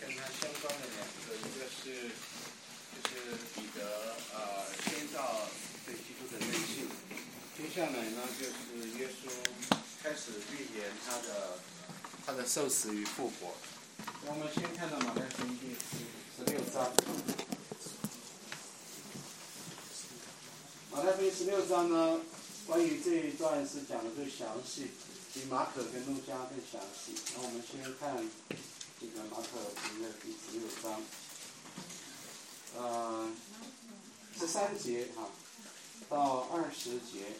跟他相关的两个，一个是就是彼得啊先造对基督的认信，接下来呢就是耶稣开始预言他的他的受死与复活。那我们先看到马太福音第十十六章。马太福音十六章呢，关于这一段是讲的最详细，比马可跟路加更详细。那我们先看这个马可福音的第十六章，呃，十三节哈到二十节，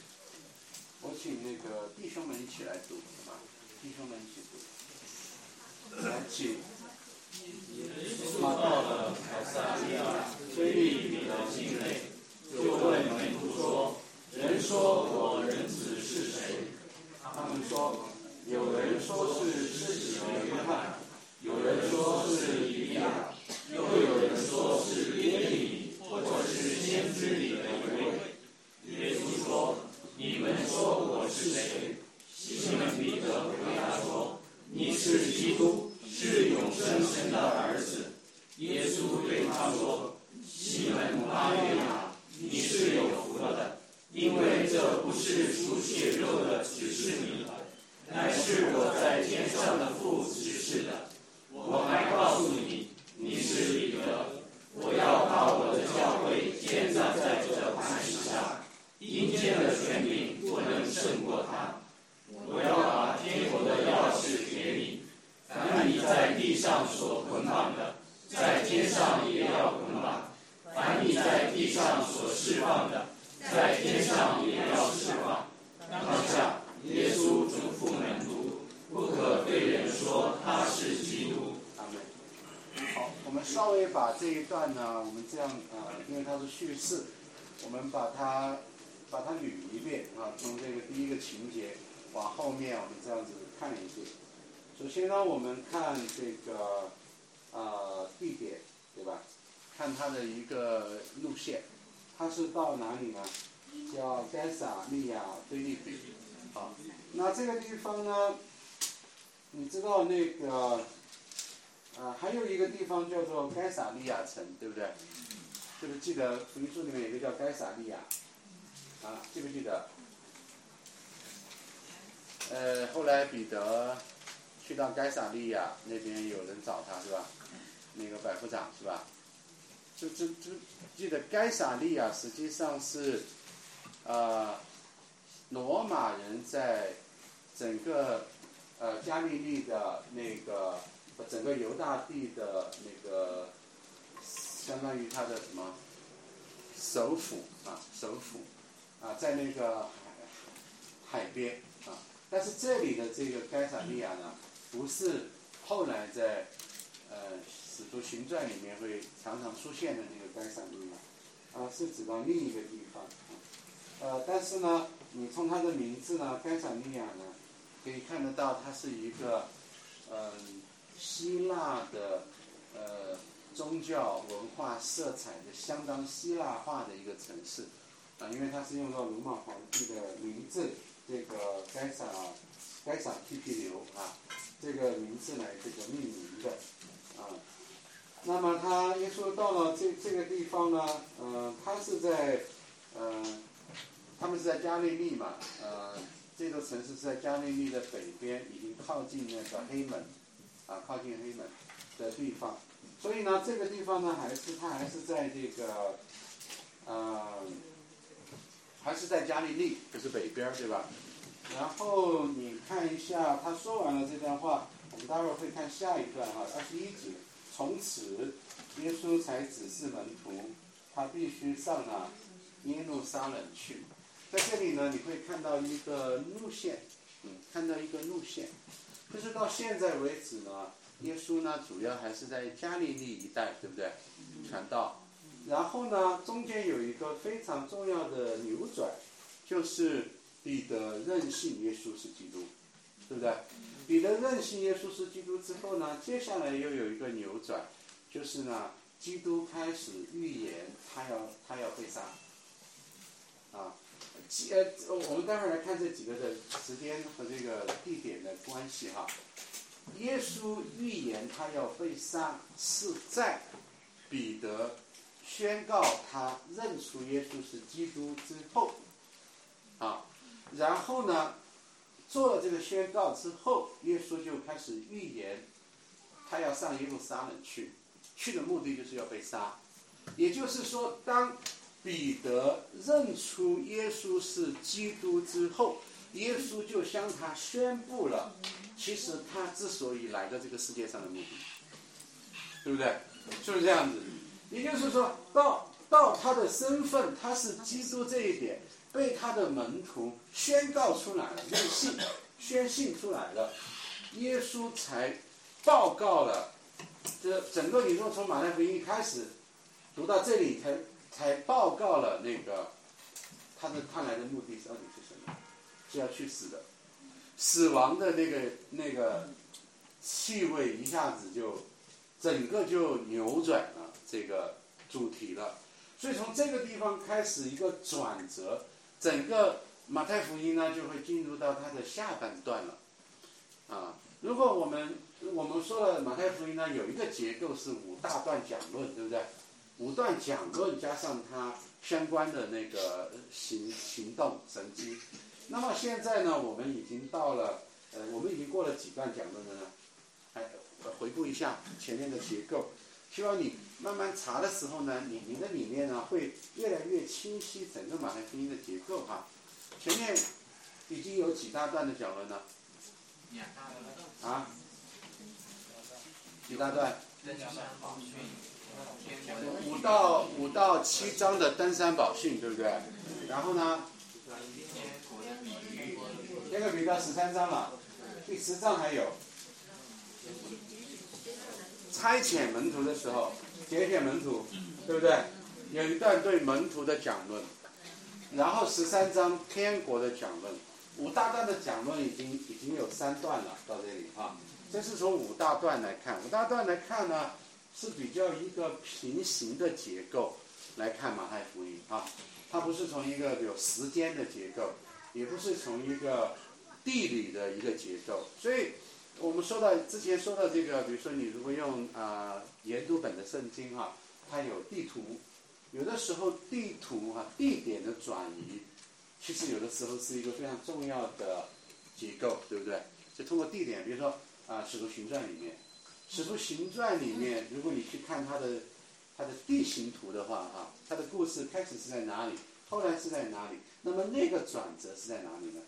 我请那个弟兄们一起来读啊，弟兄们一起读，来请。他到了凯撒利亚，腓利比的境内，就问门徒说：“人说我人子是谁？”他们说：“有人说是施洗的约翰，有人说是以利亚，又有人说是耶利米，或者是先知里的一位。”耶稣说：“你们说我是谁？”西门彼得回答说：“你是基督，是永生神的儿子。”耶稣对他说：“西门巴约亚，你是有福的，因为这不是属血肉的指示你，乃是我在天上的父指示的。我还告诉你，你是彼得，我要把我的教会建造在这磐石上，阴间的权柄不能胜过他。我要把天国的钥匙给你，凡你在地上所捆绑的。”在天上也要捆绑，凡你在地上所释放的，在天上也要释放。当下，耶稣嘱咐门徒，不可对人说他是。好，我们稍微把这一段呢，我们这样啊，因为它是叙事，我们把它把它捋一遍啊，从这个第一个情节往后面，我们这样子看一遍。首先呢，我们看这个。呃，地点对吧？看它的一个路线，它是到哪里呢？叫该萨利亚菲利比。好，那这个地方呢？你知道那个，啊，还有一个地方叫做该萨利亚城，对不对？就是记得福音书里面有个叫该萨利亚，啊，记不记得？呃，后来彼得去到该萨利亚那边，有人找他是吧？那个百夫长是吧？就就就记得该萨利亚实际上是，呃，罗马人在整个呃加利利的那个整个犹大地的那个相当于他的什么首府啊首府啊在那个海海边啊，但是这里的这个该萨利亚呢，不是后来在呃。《使徒行传》里面会常常出现的那个该萨利亚，啊，是指到另一个地方，呃，但是呢，你从它的名字呢，该萨利亚呢，可以看得到它是一个，嗯，希腊的，呃，宗教文化色彩的相当希腊化的一个城市，啊，因为它是用到罗马皇帝的名字，这个该萨，该萨提皮流啊，这个名字来这个命名的，啊。那么他耶稣到了这这个地方呢，呃，他是在，呃，他们是在加利利嘛，呃，这座城市是在加利利的北边，已经靠近那个黑门，啊，靠近黑门的地方，所以呢，这个地方呢，还是他还是在这个，呃，还是在加利利，就是北边对吧？然后你看一下，他说完了这段话，我们待会儿会看下一段哈，二十一节。从此，耶稣才指示门徒，他必须上了耶路撒冷去。在这里呢，你会看到一个路线，嗯，看到一个路线，就是到现在为止呢，耶稣呢主要还是在加利利一带，对不对？传道。然后呢，中间有一个非常重要的扭转，就是彼得任性耶稣是基督，对不对？彼得任性耶稣是基督之后呢，接下来又有一个扭转，就是呢，基督开始预言他要他要被杀，啊，呃，我们待会儿来看这几个的时间和这个地点的关系哈。耶稣预言他要被杀，是在彼得宣告他认出耶稣是基督之后，啊，然后呢，做了这个宣告之后，耶稣就开始预言，他要上耶路撒冷去，去的目的就是要被杀，也就是说，当彼得认出耶稣是基督之后，耶稣就向他宣布了，其实他之所以来到这个世界上的目的，对不对？是不是这样子？也就是说到到他的身份，他是基督这一点，被他的门徒宣告出来了，认信、宣信出来了，耶稣才报告了。这整个宇宙从马太福音一开始读到这里，才才报告了那个他的他来的目的到底是什么？是要去死的，死亡的那个那个气味一下子就整个就扭转了这个主题了。所以从这个地方开始一个转折，整个马太福音呢就会进入到它的下半段了。啊，如果我们我们说了马太福音呢有一个结构是五大段讲论，对不对？五段讲论加上他相关的那个行行动神迹。那么现在呢，我们已经到了，呃，我们已经过了几段讲论了呢？哎，回顾一下前面的结构，希望你慢慢查的时候呢，你你的里面呢会越来越清晰整个马太福音的结构哈。前面已经有几大段的讲论呢？啊？几大段？五到五到七章的登山宝训，对不对？然后呢？这个比到十三章了，第十章还有差遣门徒的时候，节选门徒，对不对？有一段对门徒的讲论，然后十三章天国的讲论，五大段的讲论已经已经有三段了，到这里啊，这是从五大段来看，五大段来看呢是比较一个平行的结构来看马太福音啊，它不是从一个有时间的结构。也不是从一个地理的一个结构，所以我们说到之前说到这个，比如说你如果用啊研读本的圣经啊，它有地图，有的时候地图啊地点的转移，其实有的时候是一个非常重要的结构，对不对？就通过地点，比如说啊《使徒行传》里面，《使徒行传》里面，如果你去看它的它的地形图的话啊，它的故事开始是在哪里？后来是在哪里？那么那个转折是在哪里呢？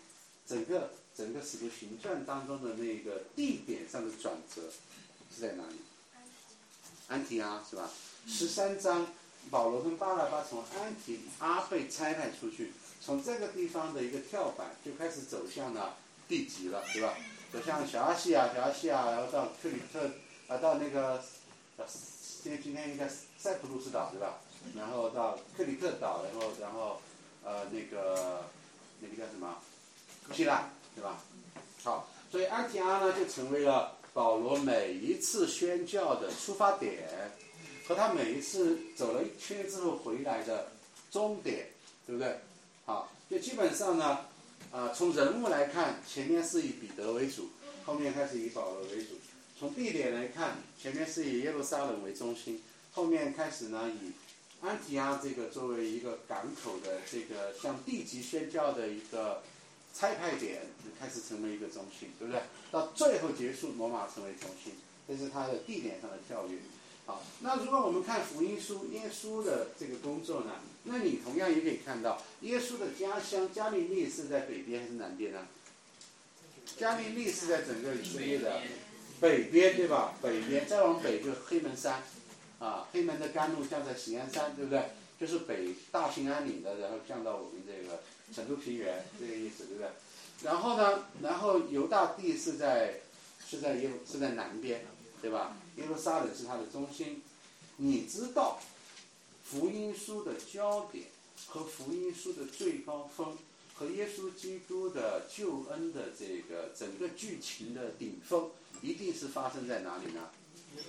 整个整个《使徒行传》当中的那个地点上的转折是在哪里？安提阿是吧？十三章，保罗跟巴拉巴从安提阿被差派出去，从这个地方的一个跳板就开始走向了地级了，对吧？走向小阿西亚，小阿西亚，然后到克里特，啊，到那个，今今天应该塞浦路斯岛，对吧？然后到克里特岛，然后然后呃那个那个叫什么希腊对吧？好，所以安提阿呢就成为了保罗每一次宣教的出发点，和他每一次走了一圈之后回来的终点，对不对？好，就基本上呢，啊从人物来看，前面是以彼得为主，后面开始以保罗为主；从地点来看，前面是以耶路撒冷为中心，后面开始呢以安提阿这个作为一个港口的这个向地级宣教的一个差派点，开始成为一个中心，对不对？到最后结束，罗马成为中心，这是它的地点上的跳跃。好，那如果我们看福音书，耶稣的这个工作呢，那你同样也可以看到，耶稣的家乡加利利是在北边还是南边呢？加利利是在整个以色列的北边，对吧？北边再往北就是黑门山。啊，黑门的甘露降在喜安山，对不对？就是北大兴安岭的，然后降到我们这个成都平原，这个意思，对不对？然后呢，然后犹大地是在是在耶是在南边，对吧？耶路撒冷是它的中心。你知道，福音书的焦点和福音书的最高峰和耶稣基督的救恩的这个整个剧情的顶峰，一定是发生在哪里呢？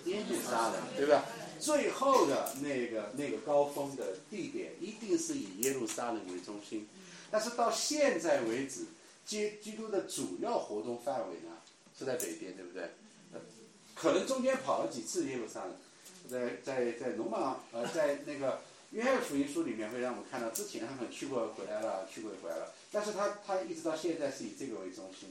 耶路撒冷，对吧？最后的那个那个高峰的地点一定是以耶路撒冷为中心，但是到现在为止，基基督的主要活动范围呢是在北边，对不对？可能中间跑了几次耶路撒冷，在在在罗马呃在那个约翰福音书里面会让我们看到之前他们去过回来了，去过回来了，但是他他一直到现在是以这个为中心，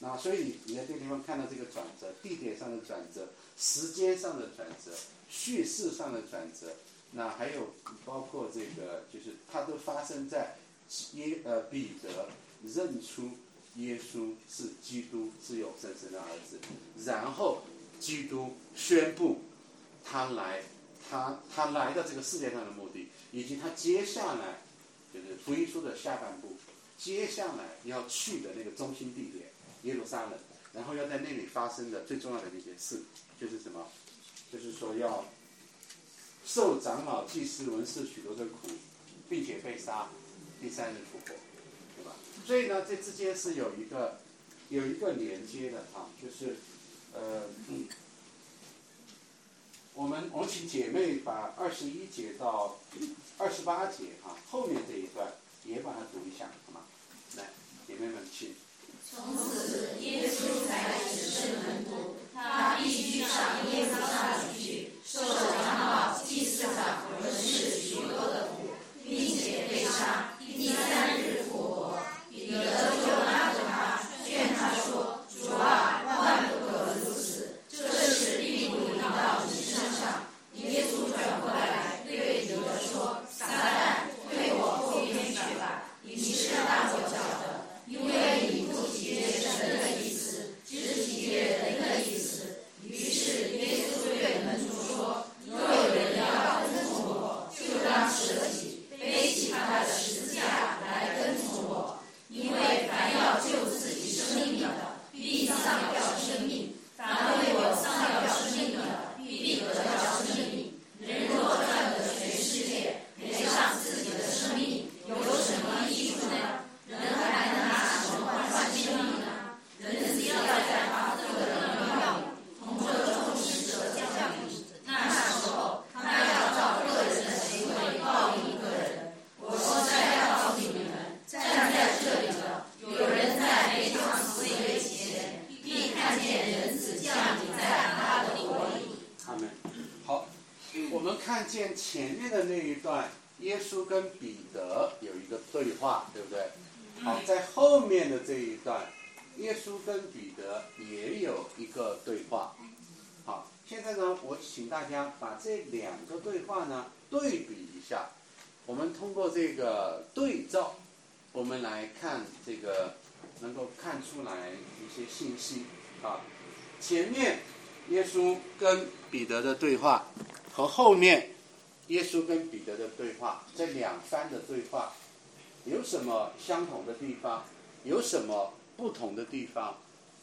那所以你在这个地方看到这个转折，地点上的转折，时间上的转折，叙事上的转折，那还有包括这个就是它都发生在耶呃彼得认出。耶稣是基督，是有生神的儿子。然后，基督宣布他来，他他来到这个世界上的目的，以及他接下来就是福音书的下半部，接下来要去的那个中心地点耶路撒冷，然后要在那里发生的最重要的那些事，就是什么？就是说要受长老、祭司、文士许多的苦，并且被杀，第三日复活。对吧所以呢，这之间是有一个有一个连接的啊，就是呃，我们我们请姐妹把二十一节到二十八节啊后面这一段也把它读一下，好吗？来，姐妹们请。从此，耶稣才只是门徒，他必须上耶稣那里去，受长老、祭司长和士许多的苦，并且被杀，第三日。彼得就拉着他，劝他说：“主啊，万不可如此，这事必不临到你身上。”耶稣转过来对彼得说：“撒旦，退我后边去吧，你是绊我脚的，因为你不体贴神的意思，只体贴人的意思。”于是耶稣对门徒说：“若有人要跟从我，就当舍己，背起他的十字架来跟从我。”因为凡要救自己生命的，必丧掉生命；凡为我丧掉生命的，必得到生命。人若赚得全世界，赔上自己的生命，有什么益处呢？人还能拿什么换生命呢？人只要在发这个荣耀里，同着众使者降临，那时候他要照个人的行为报应个人。我说在要告诉你们，站在这。有人在被创死以前，必看见人子降临在他的国里。他们好，我们看见前面的那一段，耶稣跟彼得有一个对话，对不对？好，在后面的这一段，耶稣跟彼得也有一个对话。好，现在呢，我请大家把这两个对话呢对比一下，我们通过这个对照。我们来看这个，能够看出来一些信息啊。前面耶稣跟彼得的对话和后面耶稣跟彼得的对话，这两番的对话有什么相同的地方？有什么不同的地方？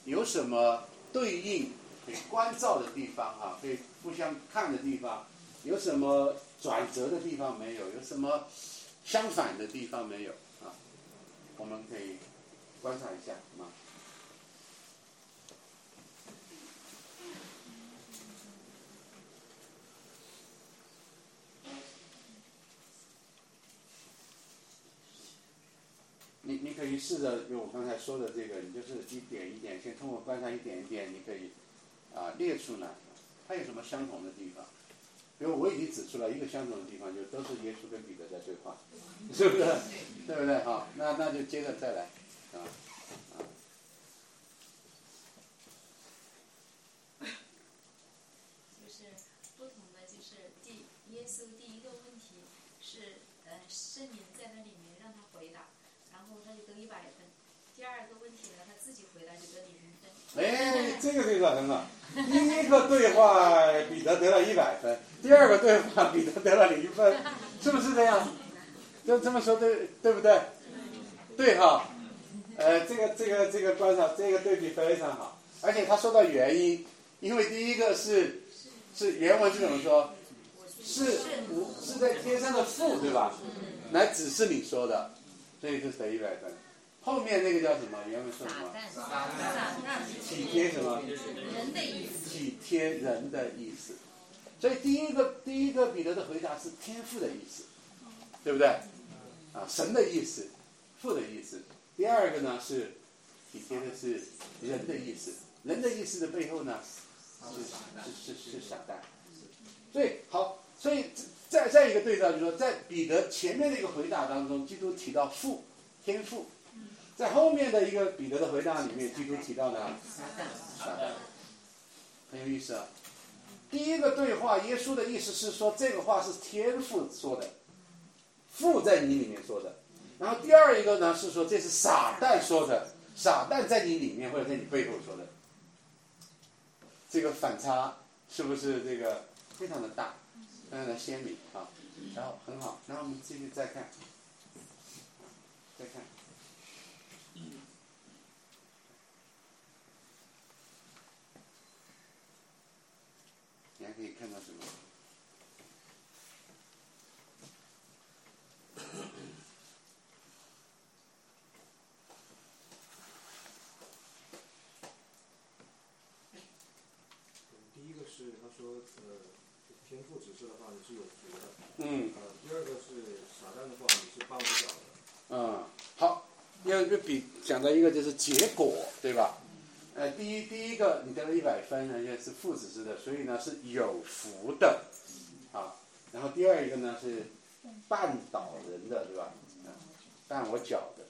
有什么对应可以关照的地方啊？可以互相看的地方？有什么转折的地方没有？有什么相反的地方没有？啊我们可以观察一下，好吗？可以试着用我刚才说的这个，你就是一点一点，先通过观察一点一点，你可以啊列出来，它有什么相同的地方？比如我已经指出了一个相同的地方，就都是耶稣跟彼得在对话，是不是？对不对？好，那那就接着再来，啊。就是不同的，就是第耶稣第一个问题是，呃，圣灵在那里面让他回答，然后他就得一百分。第二个问题呢，他自己回答就得零分。哎，这个对话很好。第一个对话，彼得得了一百分；第二个对话，彼得得了零分，是不是这样？就这么说对对不对？对哈，呃，这个这个这个观察，这个对比非常好。而且他说到原因，因为第一个是是原文是怎么说？是无是在天上的父对吧？来指示你说的，所以就得一百分。后面那个叫什么？原文说什么？体贴什么？人的意思。体贴人的意思。所以第一个第一个彼得的回答是天赋的意思，对不对？啊，神的意思，父的意思。第二个呢是体贴的是人的意思。人的意思的背后呢，是是是是傻蛋。所以好，所以再再一个对照，就是说，在彼得前面的一个回答当中，基督提到父天父，在后面的一个彼得的回答里面，基督提到呢傻蛋，很有意思啊。第一个对话，耶稣的意思是说，这个话是天父说的，父在你里面说的。然后第二一个呢是说，这是傻蛋说的，傻蛋在你里面或者在你背后说的。这个反差是不是这个非常的大，非常的鲜明啊？然后很好，然后我们继续再看，再看。可以看到什么？第一个是他说，呃，天赋指示的话你是有福的，嗯呃，第二个是傻蛋的话你是帮不了的，嗯，好，要就比讲到一个就是结果，对吧？呃，第一第一个你得了一百分，人家是父子式的，所以呢是有福的，啊，然后第二一个呢是绊倒人的，对吧？啊，绊我脚的，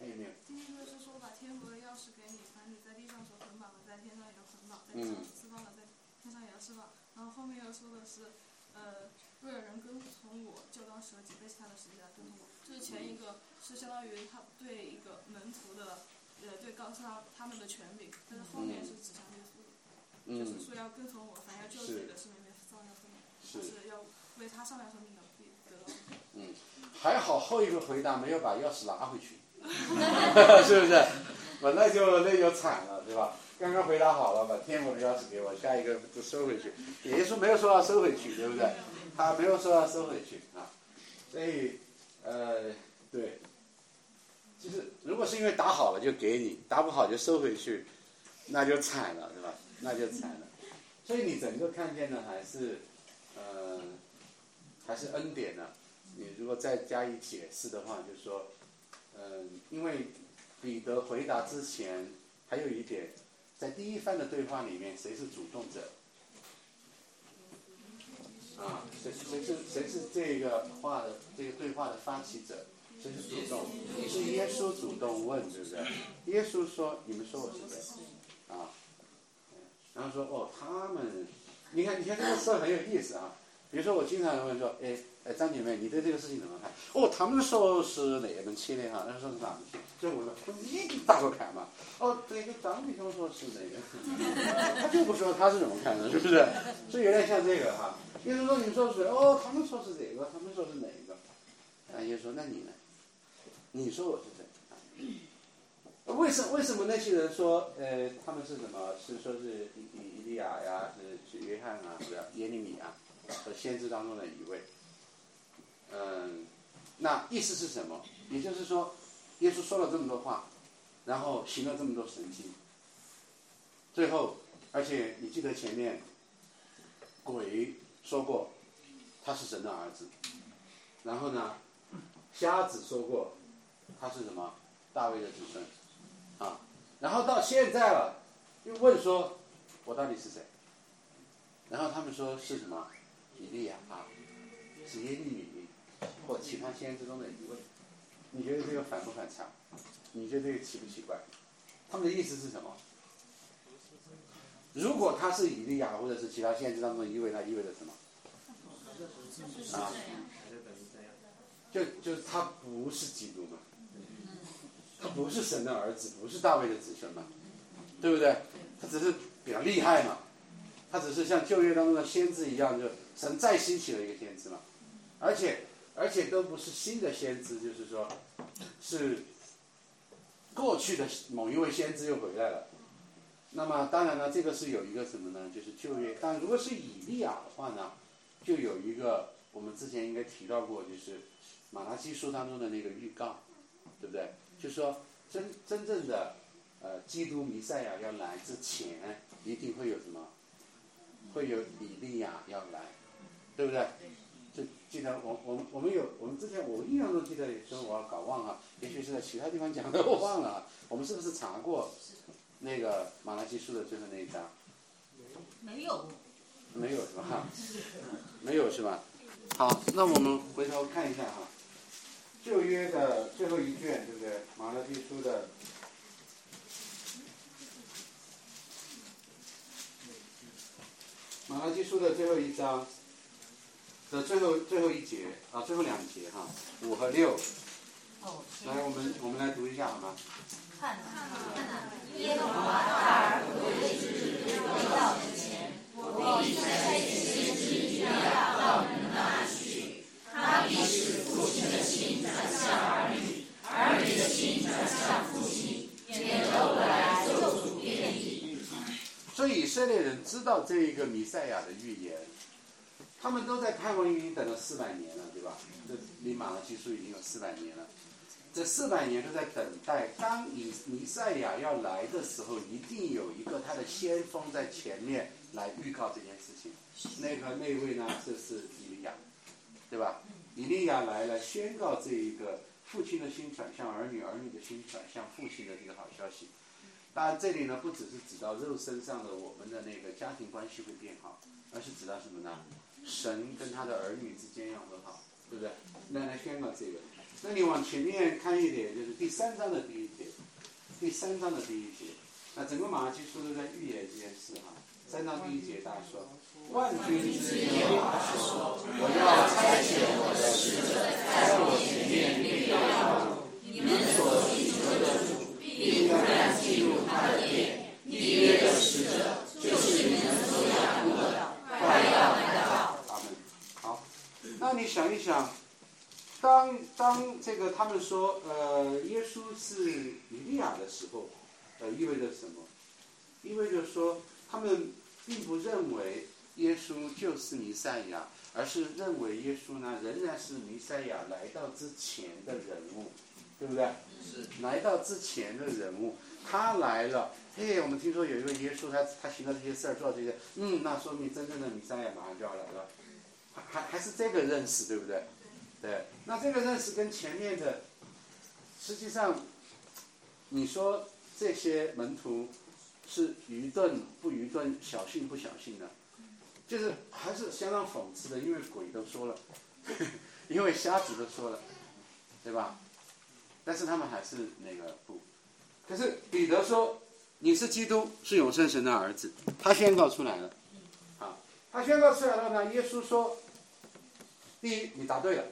还有没有？第一个是说把天国的钥匙给你，凡你在地上所捆绑的，在天上也要捆绑；在地上所释放的，在天上也要释放。然后后面又说的是，呃，若有人跟从我，就当舍己，背弃他的十字架跟从我。就是前一个是相当于他对一个门徒的，呃，对告诉他他们的权柄，但是后面是指向耶稣的，就是嗯，说要跟从我，凡要救自己的生命，要生命，是是要为他上要生命的必得到。还好后一个回答没有把钥匙拿回去，是不是？本来就那就惨了，对吧？刚刚回答好了，把天国的钥匙给我，下一个就收回去。耶稣没有说要收回去，对不对？他没有说要收回去啊，所以呃，对，就是如果是因为打好了就给你，打不好就收回去，那就惨了，对吧？那就惨了。所以你整个看见的还是呃，还是恩典呢、你如果再加以解释的话，就是说，嗯，因为彼得回答之前还有一点，在第一番的对话里面，谁是主动者？啊，谁谁是谁是这个话的这个对话的发起者？谁是主动？是耶稣主动问，对不对？耶稣说：“你们说我是谁？”啊，然后说：“哦，他们，你看，你看这个事很有意思啊。比如说，我经常问说，哎，哎，张姐妹，你对这个事情怎么看？哦，他们说是哪门去的哈？那说是哪门去？所以我说，你咋个看嘛？哦，这个张弟兄说是哪个？他就不说他是怎么看的，是不是？所以有点像这个哈。耶稣说，你说是谁？哦，他们说是这个，他们说是哪个？啊，耶稣说，那你呢？你说我是谁？为什为什么那些人说，呃，他们是什么？是说是以以利亚呀，是是约翰啊，是不是耶利米啊？和先知当中的一位。嗯，那意思是什么？也就是说，耶稣说了这么多话，然后行了这么多神迹，最后，而且你记得前面鬼说过他是神的儿子，然后呢，瞎子说过他是什么大卫的子孙啊，然后到现在了，又问说我到底是谁？然后他们说是什么？以利亚啊，是耶利米或其他先知中的一位。你觉得这个反不反常？你觉得这个奇不奇怪？他们的意思是什么？如果他是以利亚或者是其他先知当中的一位，那意味着什么？啊。就就是他不是基督嘛，他不是神的儿子，不是大卫的子孙嘛，对不对？他只是比较厉害嘛，他只是像旧约当中的先知一样，就神再兴起了一个先知嘛，而且而且都不是新的先知，就是说是过去的某一位先知又回来了。那么当然呢，这个是有一个什么呢？就是旧约。但如果是以利亚的话呢，就有一个我们之前应该提到过，就是马拉基书当中的那个预告，对不对？就说真真正的呃基督弥赛亚要来之前，一定会有什么？会有以利亚要来，对不对？就记得我我们我们有我们之前我印象中记得有时候我搞忘了，也许是在其他地方讲的，我忘了。我们是不是查过那个马拉基书的最后那一章？没有。没有是吧？没有是吧？好，那我们回头看一下哈，旧约的最后一卷，对不对？马拉基书的。马拉基书的最后一章的最后最后一节啊，最后两节哈，五和六。哦。来，我们我们来读一下好吗？看看，耶和华大而可畏之日未到之前，我必差遣先知以利亚到你们那里去。他必使父亲的心转向儿女，儿女的心转向父亲，免得我来救主遍地。所以以色列人知道这一个弥赛亚的预言，他们都在盼望已经等了四百年了，对吧？这离马拉基书已经有四百年了，这四百年都在等待，当以弥赛亚要来的时候，一定有一个他的先锋在前面来预告这件事情。那个那位呢，就是以利亚，对吧？以利亚来了，宣告这一个父亲的心转向儿女，儿女的心转向父亲的这个好消息。当然，这里呢不只是指到肉身上的我们的那个家庭关系会变好，而是指到什么呢？神跟他的儿女之间要和好，对不对？那来宣告这个。那你往前面看一点，就是第三章的第一节，第三章的第一节。那整个马拉基书都在预言这件事哈。三章第一节大家说：“万军之耶和华说，我要差遣我的使者在我前面预表道路，你们所寻求的主。”必突然进入他的殿，立约的使者就是你们所仰慕的，快要来到。他们好，那你想一想，当当这个他们说呃耶稣是以利亚的时候，呃意味着什么？意味着说他们并不认为耶稣就是弥赛亚，而是认为耶稣呢仍然是弥赛亚来到之前的人物，对不对？是来到之前的人物，他来了。嘿，我们听说有一个耶稣，他他行了这些事儿，做这些，嗯，那说明真正的弥赛亚马上就要来了。还还还是这个认识，对不对？对。那这个认识跟前面的，实际上，你说这些门徒是愚钝不愚钝，小信不小信的，就是还是相当讽刺的，因为鬼都说了，因为瞎子都说了，对吧？但是他们还是那个不，可是彼得说你是基督，是永生神的儿子，他宣告出来了，啊，他宣告出来了呢。耶稣说，第一你答对了，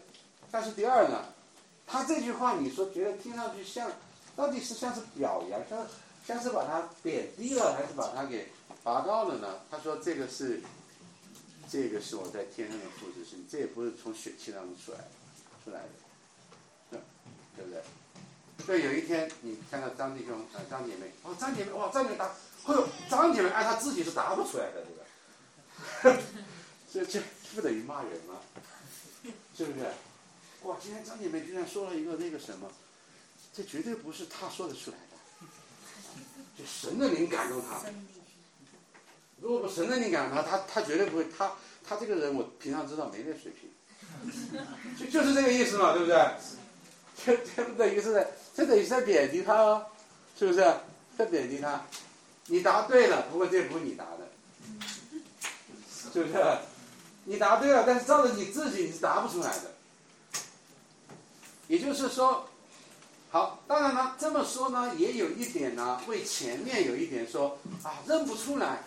但是第二呢，他这句话你说觉得听上去像，到底是像是表扬，像像是把他贬低了，还是把他给拔高了呢？他说这个是，这个是我在天上的父子是，这也不是从血气当中出来出来的，对不对？对，有一天你看到张弟兄、呃张姐妹，哦，张姐妹，哇，张姐妹答，哎呦，张姐妹按她自己是答不出来的，对吧？这这不等于骂人吗？是不是？哇，今天张姐妹居然说了一个那个什么，这绝对不是她说得出来的，就神的灵感动她。如果不神的灵感动她，她她绝对不会，她她这个人我平常知道没那水平，就就是这个意思嘛，对不对？这这不等于是在，这等于是在贬低他哦，是不是？在贬低他，你答对了，不过这不是你答的，是不是？你答对了，但是照着你自己你是答不出来的。也就是说，好，当然了，这么说呢，也有一点呢，为前面有一点说啊，认不出来。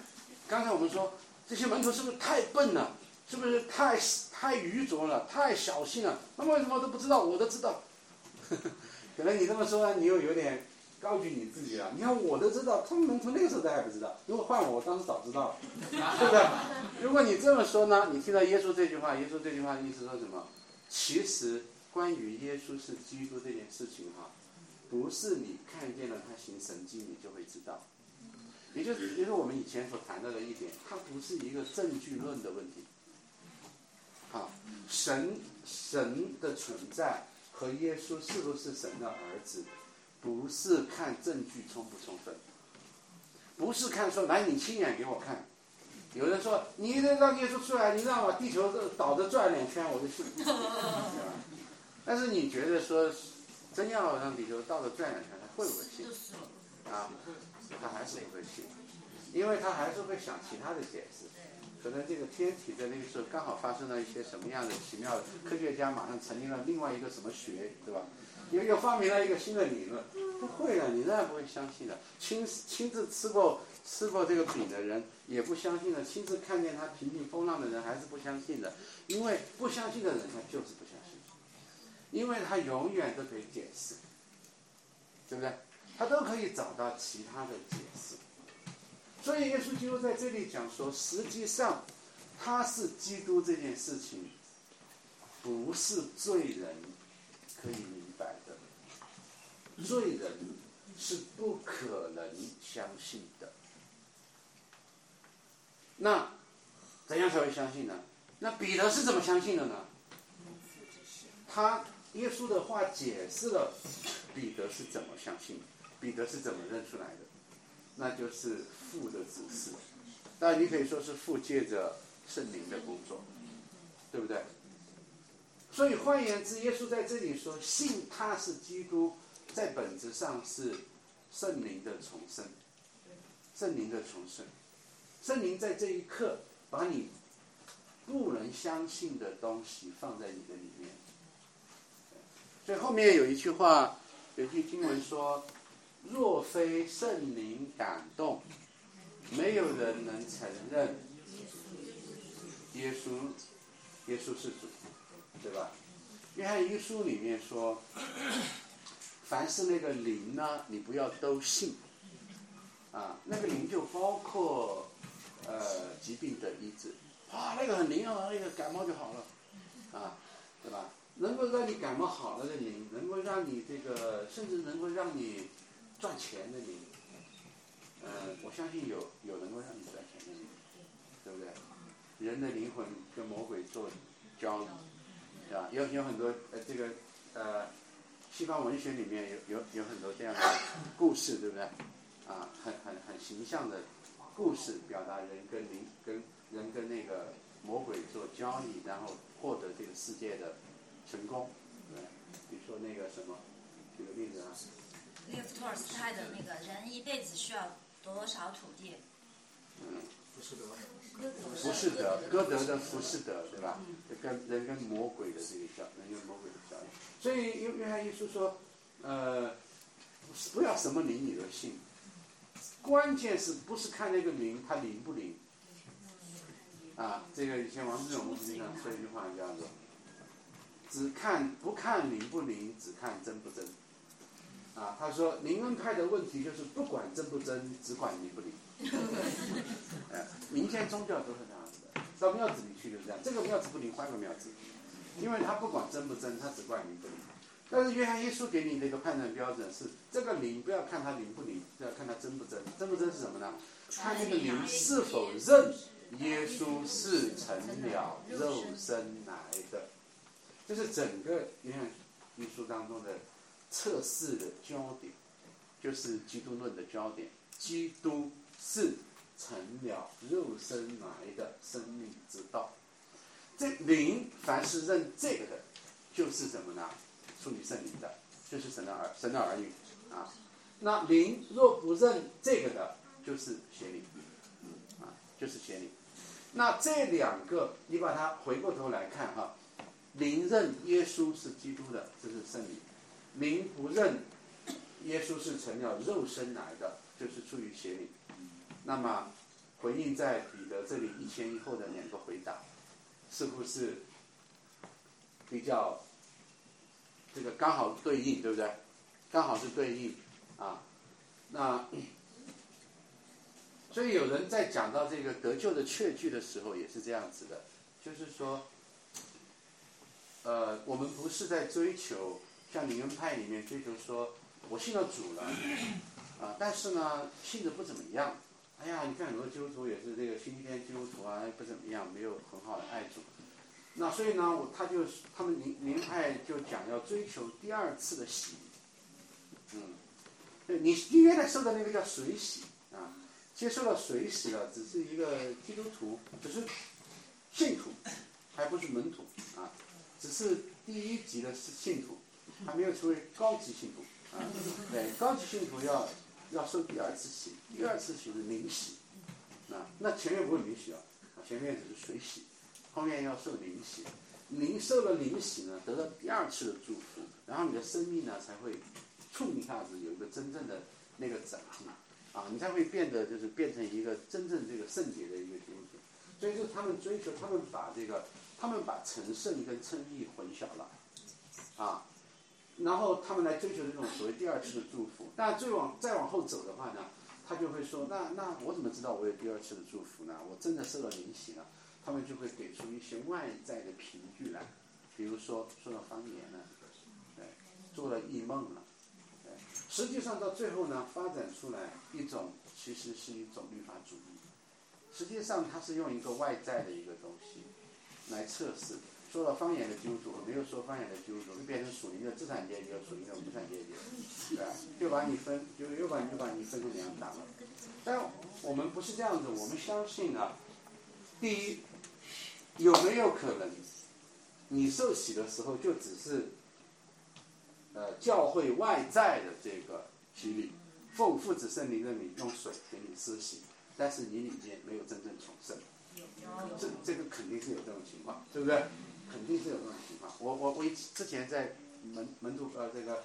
刚才我们说这些门徒是不是太笨了？是不是太太愚拙了？太小心了？那么为什么都不知道？我都知道。可能你这么说，你又有点高举你自己了。你看，我都知道，他们能从那个时候都还不知道。如果换我，我当时早知道了，是不对？如果你这么说呢？你听到耶稣这句话，耶稣这句话的意思说什么？其实关于耶稣是基督这件事情哈，不是你看见了他行神迹，你就会知道。也就是，也就是我们以前所谈到的一点，它不是一个证据论的问题。好，神神的存在。和耶稣是不是神的儿子，不是看证据充不充分，不是看说来你亲眼给我看，有人说你让耶稣出来，你让我地球倒着转两圈，我就信，对吧？但是你觉得说真要让地球倒着转两圈，他会不会信？啊，他还是不会信，因为他还是会想其他的解释。可能这个天体在那个时候刚好发生了一些什么样的奇妙的，科学家马上成立了另外一个什么学，对吧？又又发明了一个新的理论，不会的，你仍然不会相信的。亲亲自吃过吃过这个饼的人也不相信的，亲自看见他平平风浪的人还是不相信的，因为不相信的人他就是不相信，因为他永远都可以解释，对不对？他都可以找到其他的解释。所以耶稣基督在这里讲说，实际上他是基督这件事情，不是罪人可以，罪人是不可能相信的。那怎样才会相信呢？那彼得是怎么相信的呢？他耶稣的话解释了彼得是怎么相信，彼得是怎么认出来的，那就是父的指示。当然，你可以说是父借着圣灵的工作，对不对？所以换言之，耶稣在这里说，信他是基督，在本质上是圣灵的重生，圣灵的重生。圣灵在这一刻把你不能相信的东西放在你的里面。所以后面有一句话，有一句经文说：“若非圣灵感动，没有人能承认耶稣，耶稣是主，对吧？”约翰一书里面说：“凡是那个灵呢，你不要都信。啊，那个灵就包括。”呃，疾病的医治，啊，那个很灵啊，那个感冒就好了，啊，对吧？能够让你感冒好了的灵，能够让你这个，甚至能够让你赚钱的灵，嗯，我相信有有能够让你赚钱的灵，对不对？人的灵魂跟魔鬼做交易，对吧？有有很多呃，这个呃，西方文学里面有有有很多这样的故事，对不对？啊，很很很形象的。故事表达人跟灵跟人跟那个魔鬼做交易，然后获得这个世界的成功。对，比如说那个什么，举个例子啊。列夫·托尔斯泰的那个人一辈子需要多少土地？嗯，浮士德。不是德，歌德的浮士德，对吧？跟人跟魔鬼的这个叫，人跟魔鬼的。所以约约翰一书说，呃，不要什么灵你都信。关键是不是看那个灵，它灵不灵？啊，这个以前王志勇牧师上说一句话叫做：“只看不看灵不灵，只看真不真。”啊，他说灵恩派的问题就是不管真不真，只管灵不灵。哎，民间宗教都是这样子的，到庙子里去就是这样，这个庙子不灵，换个庙子，因为他不管真不真，他只管灵不灵。但是约翰耶稣给你的一个判断标准是：这个灵不要看它灵不灵，要看它真不真。真不真是什么呢？看那个灵是否认耶稣是成了肉身来的。这是整个约翰耶稣当中的测试的焦点，就是基督论的焦点。基督是成了肉身来的生命之道。这灵凡是认这个的，就是什么呢？出于圣灵的，就是神的儿神的儿女啊。那灵若不认这个的，就是邪灵啊，就是邪灵。那这两个，你把它回过头来看哈，灵认耶稣是基督的，这是圣灵；灵不认耶稣是成了肉身来的，就是出于邪灵。那么回应在彼得这里一前一后的两个回答，似乎是比较。这个刚好对应，对不对？刚好是对应啊。那 所以有人在讲到这个得救的确据的时候，也是这样子的，就是说，呃，我们不是在追求像灵恩派里面追求说，我信了主了 啊，但是呢，信的不怎么样。哎呀，你看很多基督徒也是这个新天基督徒啊，不怎么样，没有很好的爱主。那所以呢，我他就他们灵灵派就讲要追求第二次的洗，嗯，你你原来受的那个叫水洗啊，接受了水洗了，只是一个基督徒，只是信徒，还不是门徒啊，只是第一级的是信徒，还没有成为高级信徒啊。对，高级信徒要要受第二次洗，第二次洗是灵洗啊，那前面不是灵洗啊，前面只是水洗，后面要受灵洗。灵受了灵洗呢，得到第二次的祝福，然后你的生命呢才会冲一下子有一个真正的那个长进，啊，你才会变得就是变成一个真正这个圣洁的一个基督徒。所以就他们追求，他们把这个，他们把成圣跟称义混淆了，啊，然后他们来追求这种所谓第二次的祝福。但最往再往后走的话呢，他就会说，那那我怎么知道我有第二次的祝福呢？我真的受到灵洗了。他们就会给出一些外在的凭据来，比如说说了方言了，对，做了异梦了，对，实际上到最后呢，发展出来一种其实是一种律法主义，实际上它是用一个外在的一个东西来测试，说了方言的基督徒没有说方言的基督徒，就变成属于的资产阶级和属于的无产阶级，对？就把你分，就又把就把你分成两档了。但我们不是这样子，我们相信啊，第一。有没有可能，你受洗的时候就只是，呃，教会外在的这个洗礼，奉父子圣灵的名用水给你施洗，但是你里面没有真正重生，这这个肯定是有这种情况，对不对？肯定是有这种情况。我我我之前在门门徒呃这个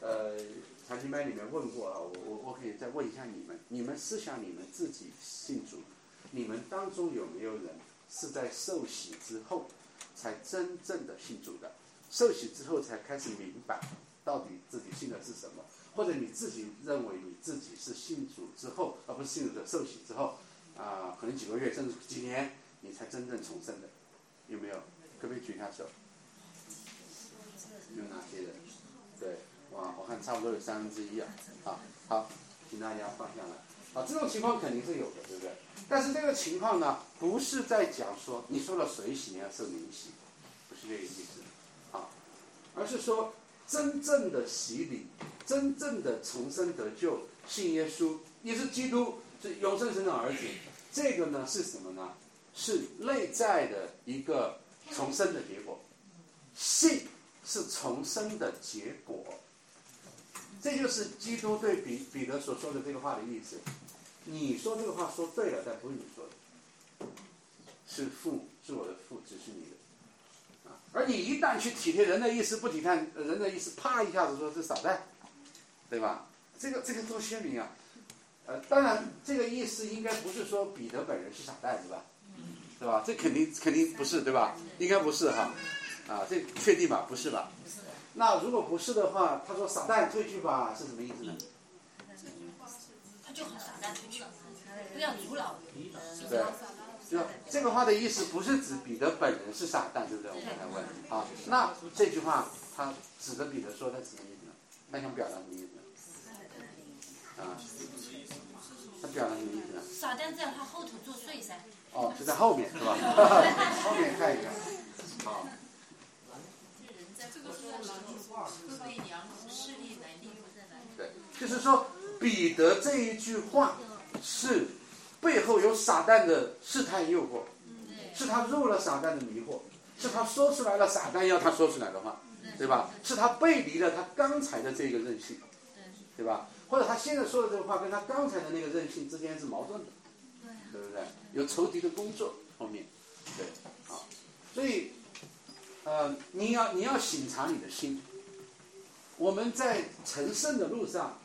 呃财经班里面问过啊，我我我可以再问一下你们，你们思想你们自己信主，你们当中有没有人？是在受洗之后，才真正的信主的。受洗之后才开始明白，到底自己信的是什么，或者你自己认为你自己是信主之后，而不是信主的受洗之后，啊，可能几个月甚至几年，你才真正重生的，有没有？可不可以举一下手？有哪些人？对，哇，我看差不多有三分之一啊。好，好，请大家放下来。啊，这种情况肯定是有的，对不对？但是这个情况呢，不是在讲说你说了水洗你要受灵洗，不是这个意思，啊，而是说真正的洗礼，真正的重生得救，信耶稣，你是基督，是永生神的儿子，这个呢是什么呢？是内在的一个重生的结果，信是重生的结果，这就是基督对彼彼得所说的这个话的意思。你说这个话说对了，但不是你说的，是父，是我的父，只是你的，啊！而你一旦去体贴人的意思，不体贴人的意思，啪一下子说是傻蛋，对吧？这个这个多鲜明啊！呃，当然这个意思应该不是说彼得本人是傻蛋，对吧？对吧？这肯定肯定不是，对吧？应该不是哈，啊，这确定吧？不是吧？那如果不是的话，他说傻蛋这句话是什么意思呢？他就很傻蛋出去了，不要阻挠。对，就这个话的意思不是指彼得本人是傻蛋，对不对？我刚才问。好，那这句话他指着彼得说，他什么意思呢？他想表达什么意思？啊？他表达什么意思呢？傻蛋在他后头作祟噻。哦，就在后面是吧？后面看一看。好。对，就是说。彼得这一句话是背后有撒旦的试探诱惑，是他入了撒旦的迷惑，是他说出来了撒旦要他说出来的话，对吧？是他背离了他刚才的这个任性，对吧？或者他现在说的这个话跟他刚才的那个任性之间是矛盾的，对不对？有仇敌的工作后面，对，啊，所以，呃，你要你要省察你的心，我们在成圣的路上。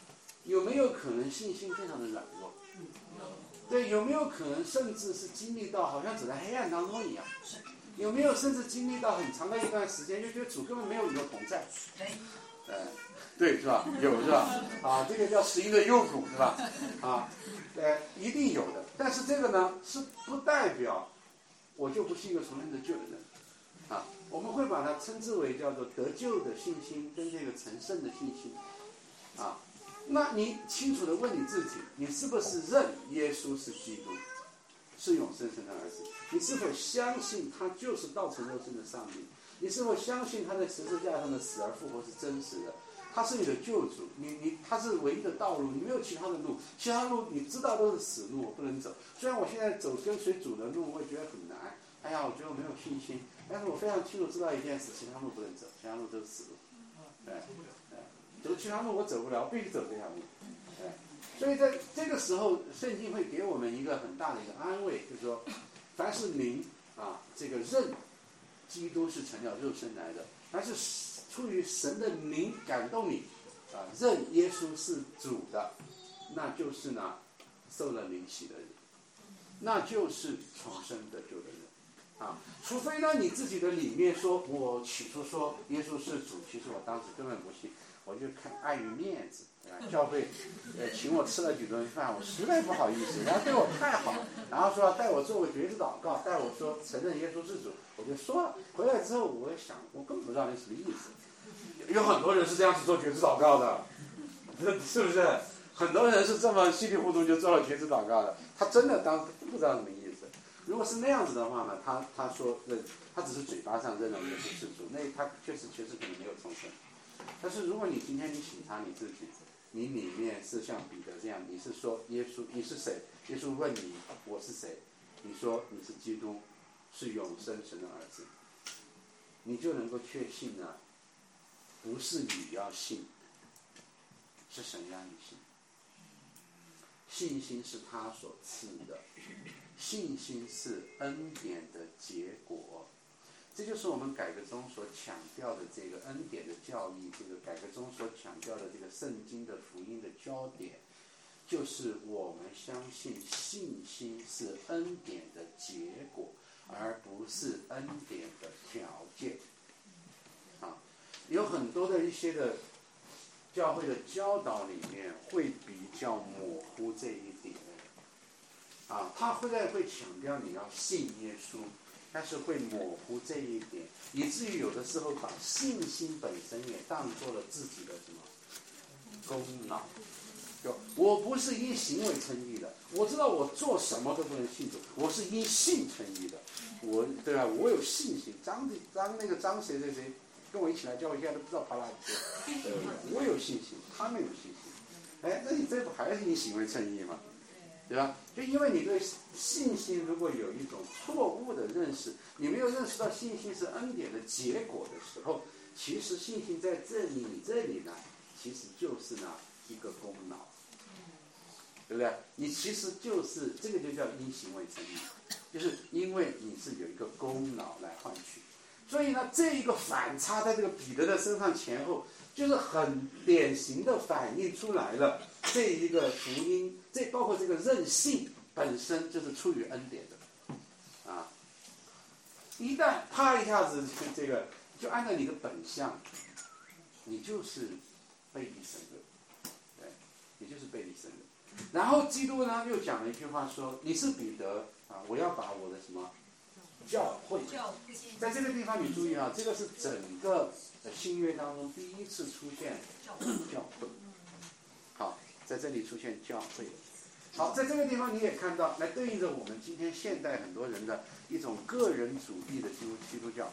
有没有可能信心非常的软弱？对，有没有可能甚至是经历到好像走在黑暗当中一样？有没有甚至经历到很长的一段时间，就觉得主根本没有你的同在？对，对，是吧？有是吧？啊，这个叫十音的诱苦是吧？啊，呃，一定有的。但是这个呢，是不代表我就不是一个重生得救的人啊。我们会把它称之为叫做得救的信心跟这个成圣的信心啊。那你清楚的问你自己，你是不是认耶稣是基督，是永生神的儿子？你是否相信他就是道成肉身的上帝？你是否相信他在十字架上的死而复活是真实的？他是你的救主，你你他是唯一的道路，你没有其他的路，其他路你知道都是死路，我不能走。虽然我现在走跟随主的路，我也觉得很难，哎呀，我觉得我没有信心，但是我非常清楚知道一件事，其他路不能走，其他路都是死路。对，走其他路我走不了，我必须走这条路。哎，所以在这个时候，圣经会给我们一个很大的一个安慰，就是说，凡是您啊，这个认基督是成了肉身来的，凡是出于神的灵感动你啊，认耶稣是主的，那就是呢，受了灵洗的人，那就是重生得救的人。啊，除非呢，你自己的里面说，我起初说耶稣是主，其实我当时根本不信，我就看碍于面子，啊，教会，呃，请我吃了几顿饭，我实在不好意思，然后对我太好，然后说带我做个绝志祷告，带我说承认耶稣是主，我就说了。回来之后，我想，我根本不知道那什么意思。有很多人是这样子做绝志祷告的，是不是？很多人是这么稀里糊涂就做了绝志祷告的，他真的当不知道什么意思。如果是那样子的话呢，他他说认，他只是嘴巴上认了耶稣是主，那他确实确实可能没有重生。但是如果你今天你审查你自己，你里面是像彼得这样，你是说耶稣你是谁？耶稣问你我是谁？你说你是基督，是永生神的儿子，你就能够确信呢，不是你要信，是神让你信，信心是他所赐的。信心是恩典的结果，这就是我们改革中所强调的这个恩典的教义。这个改革中所强调的这个圣经的福音的焦点，就是我们相信信心是恩典的结果，而不是恩典的条件。有很多的一些的教会的教导里面会比较模糊这一点。啊，他会在会强调你要信耶稣，但是会模糊这一点，以至于有的时候把信心本身也当做了自己的什么功劳。就我不是因行为称义的，我知道我做什么都不能信主，我是因信称义的。我对吧？我有信心。张张那个张谁谁谁跟我一起来教会，现在都不知道跑哪里去了。对我有信心，他们有信心。哎，那你这不还是因行为正义吗？对吧？就因为你对信心如果有一种错误的认识，你没有认识到信心是恩典的结果的时候，其实信心在这里你这里呢，其实就是呢一个功劳，对不对？你其实就是这个就叫因行为成义，就是因为你是有一个功劳来换取，所以呢这一个反差在这个彼得的身上前后。就是很典型的反映出来了，这一个福音，这包括这个任性本身就是出于恩典的，啊，一旦啪一下子这个就按照你的本相，你就是背离神的，对，你就是背离神的。然后基督呢又讲了一句话说：“你是彼得啊，我要把我的什么教会，在这个地方你注意啊，这个是整个。”在新约当中第一次出现教会，好，在这里出现教会，好，在这个地方你也看到，来对应着我们今天现代很多人的一种个人主义的基督基督教，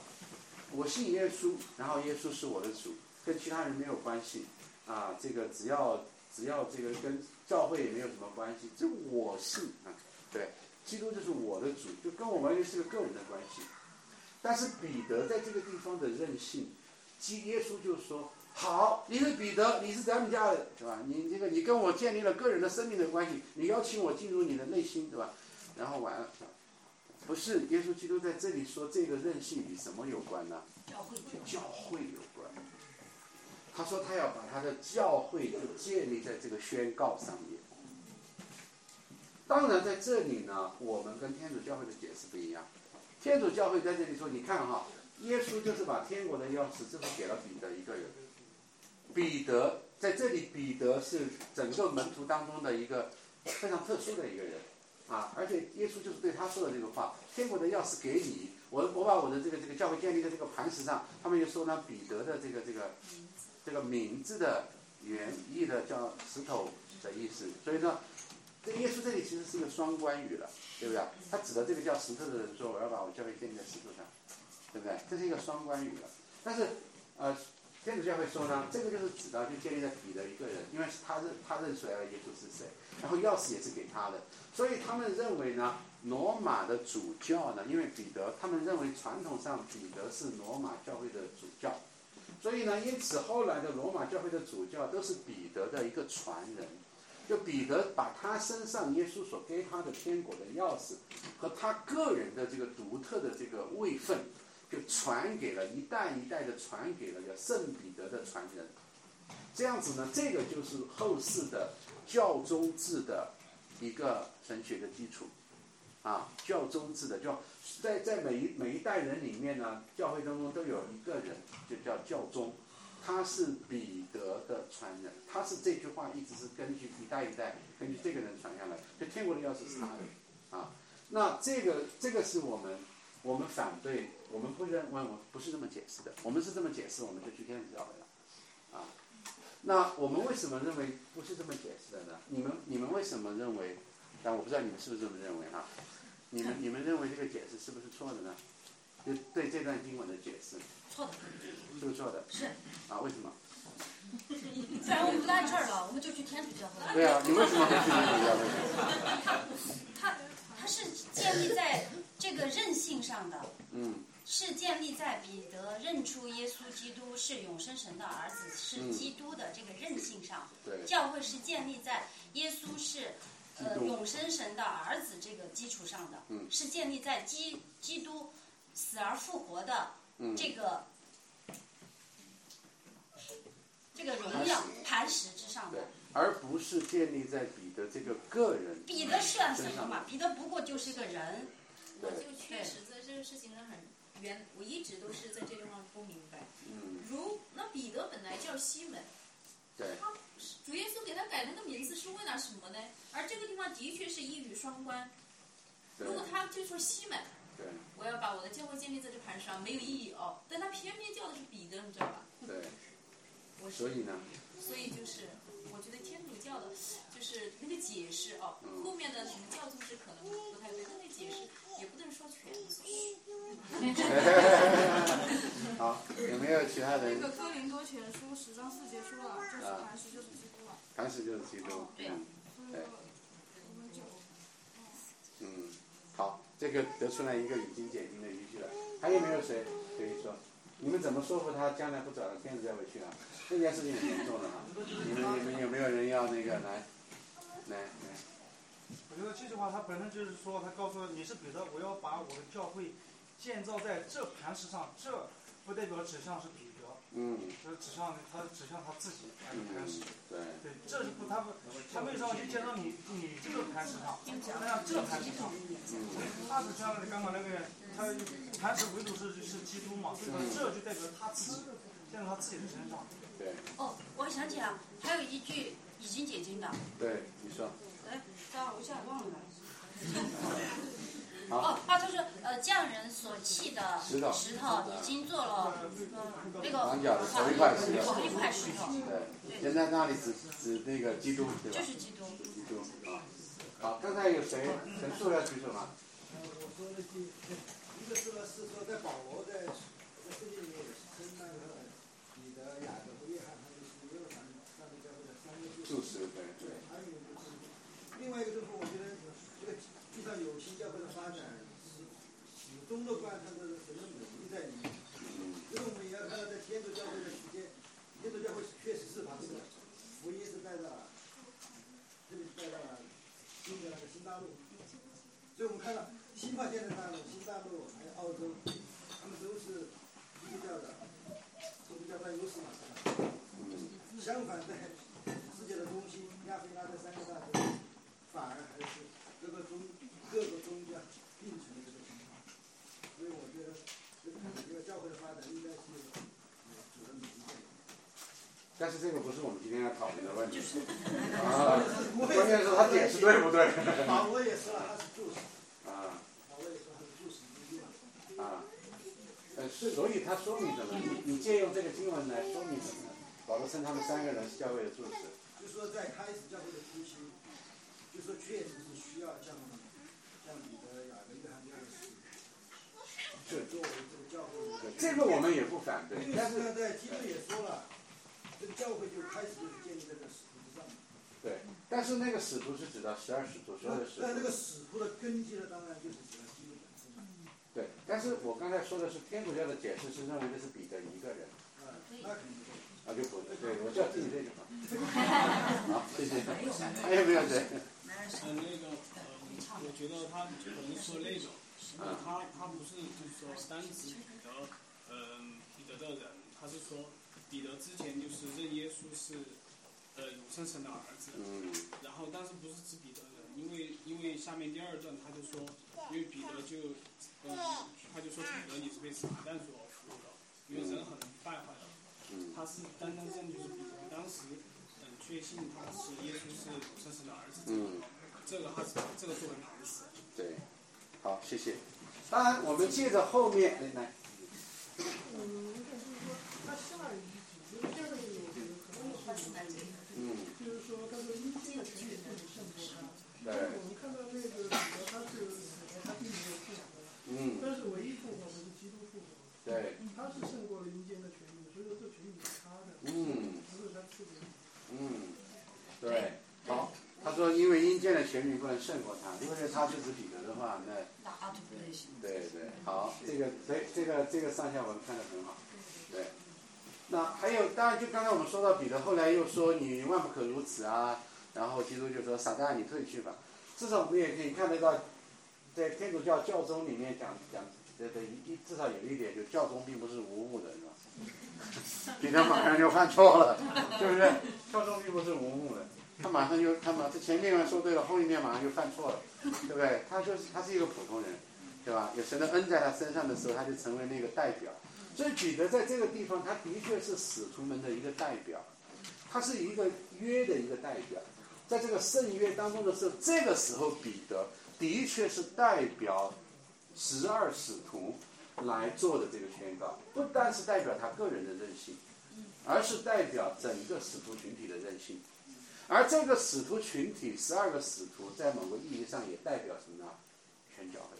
我信耶稣，然后耶稣是我的主，跟其他人没有关系，啊，这个只要只要这个跟教会也没有什么关系，这我信啊，对，基督就是我的主，就跟我完全是个个人的关系，但是彼得在这个地方的任性。基耶稣就说：“好，你是彼得，你是咱们家的，是吧？你这个你跟我建立了个人的生命的关系，你邀请我进入你的内心，对吧？然后完了，不是耶稣基督在这里说这个任性与什么有关呢？教会教会有关。他说他要把他的教会就建立在这个宣告上面。当然在这里呢，我们跟天主教会的解释不一样。天主教会在这里说，你看哈。”耶稣就是把天国的钥匙，就是给了彼得一个人。彼得在这里，彼得是整个门徒当中的一个非常特殊的一个人啊！而且耶稣就是对他说的这个话：“天国的钥匙给你，我我把我的这个这个教会建立在这个磐石上。”他们又说呢，彼得的这个这个这个名字的原意的叫石头的意思。所以说，这耶稣这里其实是一个双关语了，对不对？他指的这个叫石头的人说：“我要把我教会建立在石头上。”对不对？这是一个双关语了。但是，呃，天主教会说呢，这个就是指到就建立在彼得一个人，因为他认他认出来了耶稣是谁，然后钥匙也是给他的，所以他们认为呢，罗马的主教呢，因为彼得，他们认为传统上彼得是罗马教会的主教，所以呢，因此后来的罗马教会的主教都是彼得的一个传人，就彼得把他身上耶稣所给他的天国的钥匙和他个人的这个独特的这个位分。就传给了一代一代的传给了叫圣彼得的传人，这样子呢，这个就是后世的教宗制的一个神学的基础，啊，教宗制的教在在每一每一代人里面呢，教会当中都有一个人就叫教宗，他是彼得的传人，他是这句话一直是根据一代一代根据这个人传下来，就天国的钥匙是他的，啊，那这个这个是我们我们反对。我们不认为，我不是这么解释的。我们是这么解释，我们就去天主教会了，啊。那我们为什么认为不是这么解释的呢？你们你们为什么认为？但我不知道你们是不是这么认为啊？你们你们认为这个解释是不是错的呢？就对这段经文的解释。错的。是不是错的？是。啊？为什么？不然我们不在这儿了，我们就去天主教会。对啊，你为什么会去天主教会？他他他是建立在这个韧性上的。嗯。是建立在彼得认出耶稣基督是永生神的儿子，是基督的这个韧性上。对。教会是建立在耶稣是呃永生神的儿子这个基础上的。嗯。是建立在基基督死而复活的这个这个荣耀磐石之上的。而不是建立在彼得这个个人。彼得算什么嘛？彼得不过就是个人。我就确实在这个事情上很。原我一直都是在这地方不明白。嗯。如那彼得本来叫西门，对。他主耶稣给他改那个名字是为了什么呢？而这个地方的确是一语双关。如果他就说西门，对。我要把我的教会建立在这磐石上，没有意义哦。但他偏偏叫的是彼得，你知道吧？对。我所以呢？所以就是，我觉得天主教的，就是那个解释哦，后面的什么教宗是可能不太对，那个解释也不能说全错。好，有没有其他人？那个哥林多前书十章四节说了，就是磐石就是基督了。磐石就是基督，对。对。嗯，好，这个得出来一个已经解经的依据了。还有没有谁可以说？你们怎么说服他将来不找天子再回去啊？这件事情很严重的哈。你们你们有没有人要那个来？来来。我觉得这句话他本身就是说，他告诉你是彼得，我要把我的教会。建造在这磐石上，这不代表指向是彼得，嗯，这指向他指向他自己那个磐石，对，对，这是不他不他为什么就建到你你这个磐石上，那样这磐石上，他是像刚刚那个他磐石唯独是是基督嘛，所以说这就代表他自己建到他自己的身上，对。哦，我想起来，还有一句已经解经的。对，你说。哎，等我一下忘了。哦，他说呃，匠人所砌的石头已经做了那个头一块石头，头一块石头。对，现在那里指指那个基督，对吧？就是基督。基督啊。好，刚才有谁陈述要举手吗？我说的第一个是是说在保罗在在圣经里面称那个彼得、雅各和约翰他们是耶路撒冷上帝教会的三个柱石，对。对，还有一个就是，另外一个就是我觉得这个地上有新教会的发展。中的贯穿着神的美意在里面，因为我们也要看到，在天主教会的期间，天主教会确实是把这个福音是带到了，特别是带到了新的那个新大陆，所以我们看到新发现的大陆、新大陆还有澳洲，他们都是基督教的，基督教占优势嘛，相反，在世界的中心亚非拉这三个大洲，反而还是各个宗各个宗教并存的这个。所以我觉得，这个教会的发展应该是主的明证。但是这个不是我们今天要讨论的问题。啊，关键是他解释对不对？保罗也说了，他是注释。啊。保罗也说他是注释之一嘛。啊。呃，所以他说明什么？你你借用这个经文来说明什么？保罗称他们三个人是教会的助手。就说在开始教会的初期，就说确实是需要像像彼得、雅各、约翰这样的。这作为这个教会，这个个我们也不反对，但是在基督也说了，这个教会就开始就是建立在这使徒之上嘛。对，但是那个使徒是指的十二使徒，所有的使徒。那那个使徒的根基呢，当然就是指的基督本身。对，但是我刚才说的是天主教的解释是认为这是彼得一个人，啊，那肯定不对。啊就不对，我就要听你这句话。好，谢谢。还有没有谁？呃，那个呃，我觉得他可能说那种，呃，他他不是就是说单指彼得，嗯、彼得的人，他是说彼得之前就是认耶稣是呃永生神的儿子，嗯。然后但是不是指彼得人，因为因为下面第二段他就说，因为彼得就嗯、他就说彼得你是被撒旦所俘的，因为人很败坏的，嗯。他是单单认就是彼得当时嗯确信他是耶稣是永生神的儿子，这个、嗯，这个还是这个作为磐石。对，好，谢谢。当然，我们借着后面，来来，嗯，就是说，他嗯，就是说，他说阴间的权柄不能胜过他。对，我们看到那个彼得，他是死了，他并没有复活，嗯，但是唯一复活的是基督复活，对，他是胜过了阴间的权柄，所以说这权柄是他的，嗯不是他赐给你。嗯，对，好。他说，因为阴间的权柄不能胜过他，因为他是指彼得的话，那那就不能行。对。对，好，这个这这个这个上下文看得很好，对。那还有，当然就刚才我们说到彼得，后来又说你万不可如此啊，然后基督就说撒旦你退去吧。至少我们也可以看得到，在天主教教宗里面讲讲的的一至少有一点，就教宗并不是无误的，是吧？彼得马上就犯错了，对不对？教宗并不是无误的，他马上就他马这前面说对了，后一面马上就犯错了，对不对？他就是他是一个普通人。对吧？有神的恩在他身上的时候，他就成为那个代表。所以彼得在这个地方，他的确是使徒们的一个代表，他是一个约的一个代表。在这个圣约当中的时候，这个时候彼得的确是代表十二使徒来做的这个宣告，不单是代表他个人的任性，而是代表整个使徒群体的任性。而这个使徒群体，十二个使徒，在某个意义上也代表什么呢？全教会。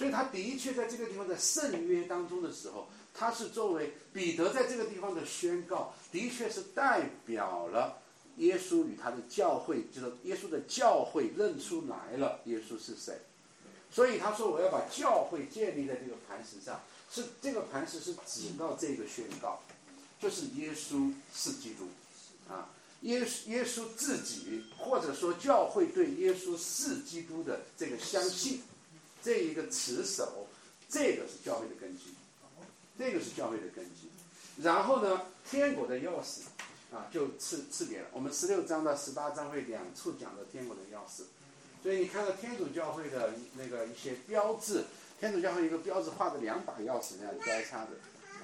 所以他的确在这个地方在圣约当中的时候，他是作为彼得在这个地方的宣告，的确是代表了耶稣与他的教会，就是耶稣的教会认出来了耶稣是谁。所以他说我要把教会建立在这个磐石上，是这个磐石是指到这个宣告，就是耶稣是基督，啊，耶稣耶稣自己或者说教会对耶稣是基督的这个相信。这一个持守，这个是教会的根基，这个是教会的根基。然后呢，天国的钥匙啊，就赐赐给了我们十六章到十八章会两处讲到天国的钥匙。所以你看到天主教会的那个一些标志，天主教会一个标志画的两把钥匙那样交叉的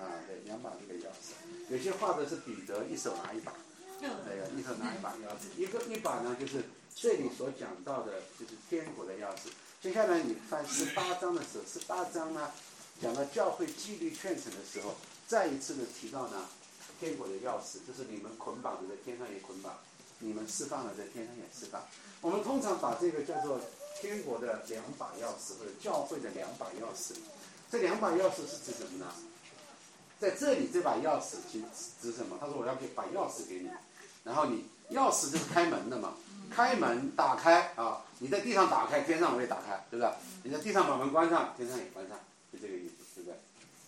啊，对，两把这个钥匙，有些画的是彼得一手拿一把，那个一手拿一把钥匙，一个一把呢就是这里所讲到的就是天国的钥匙。接下来你翻十八章的时候，十八章呢讲到教会纪律劝惩的时候，再一次的提到呢天国的钥匙，就是你们捆绑的在天上也捆绑，你们释放了在天上也释放。我们通常把这个叫做天国的两把钥匙，或者教会的两把钥匙。这两把钥匙是指什么呢？在这里这把钥匙指指什么？他说我要给把钥匙给你，然后你钥匙就是开门的嘛。开门打开啊！你在地上打开，天上我也打开，对不对？你在地上把门关上，天上也关上，就这个意思，对不对？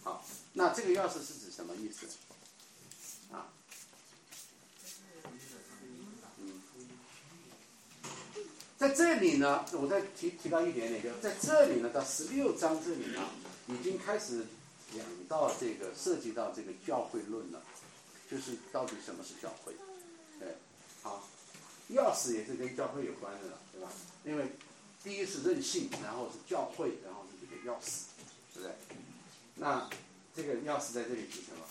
好，那这个钥匙是指什么意思？啊？嗯，在这里呢，我再提提到一点点，就在这里呢，到十六章这里呢，已经开始讲到这个涉及到这个教会论了，就是到底什么是教会？对，好。钥匙也是跟教会有关的了，对吧？因为第一是任性，然后是教会，然后是这个钥匙，对不对？那这个钥匙在这里指什么？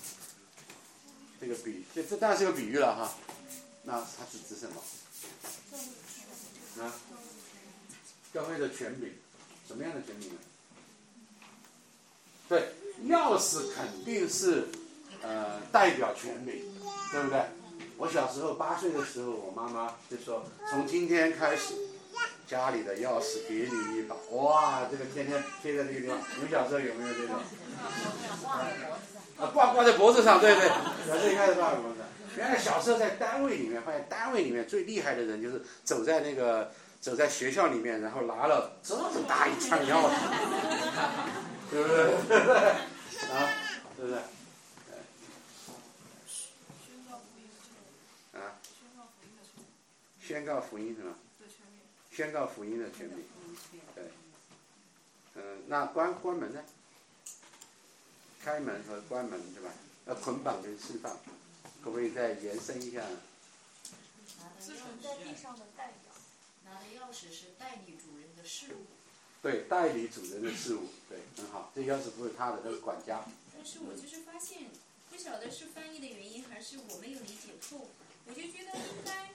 这个比这这当然是个比喻了哈。那它是指什么？啊？教会的权柄，什么样的权柄呢？对，钥匙肯定是呃代表权柄，对不对？我小时候八岁的时候，我妈妈就说：“从今天开始，家里的钥匙给你一把，哇，这个天天贴在这个地方。你们小时候有没有这种？啊，挂挂在脖子上，对对，小时候一开始挂脖子。原来小时候在单位里面，发现单位里面最厉害的人就是走在那个走在学校里面，然后拿了这么大一串钥匙，对不对？啊，对不对？宣告福音是吗？宣告福音的权柄，对，嗯，那关关门呢？开门和关门是吧？要捆绑跟释放，可不可以再延伸一下？拿在地上的代表，拿的钥匙是代理主人的事物。对，代理主人的事物，对，很好。这钥匙不是他的，他是管家。但是我就是发现，不晓得是翻译的原因，还是我没有理解错。我就觉得应该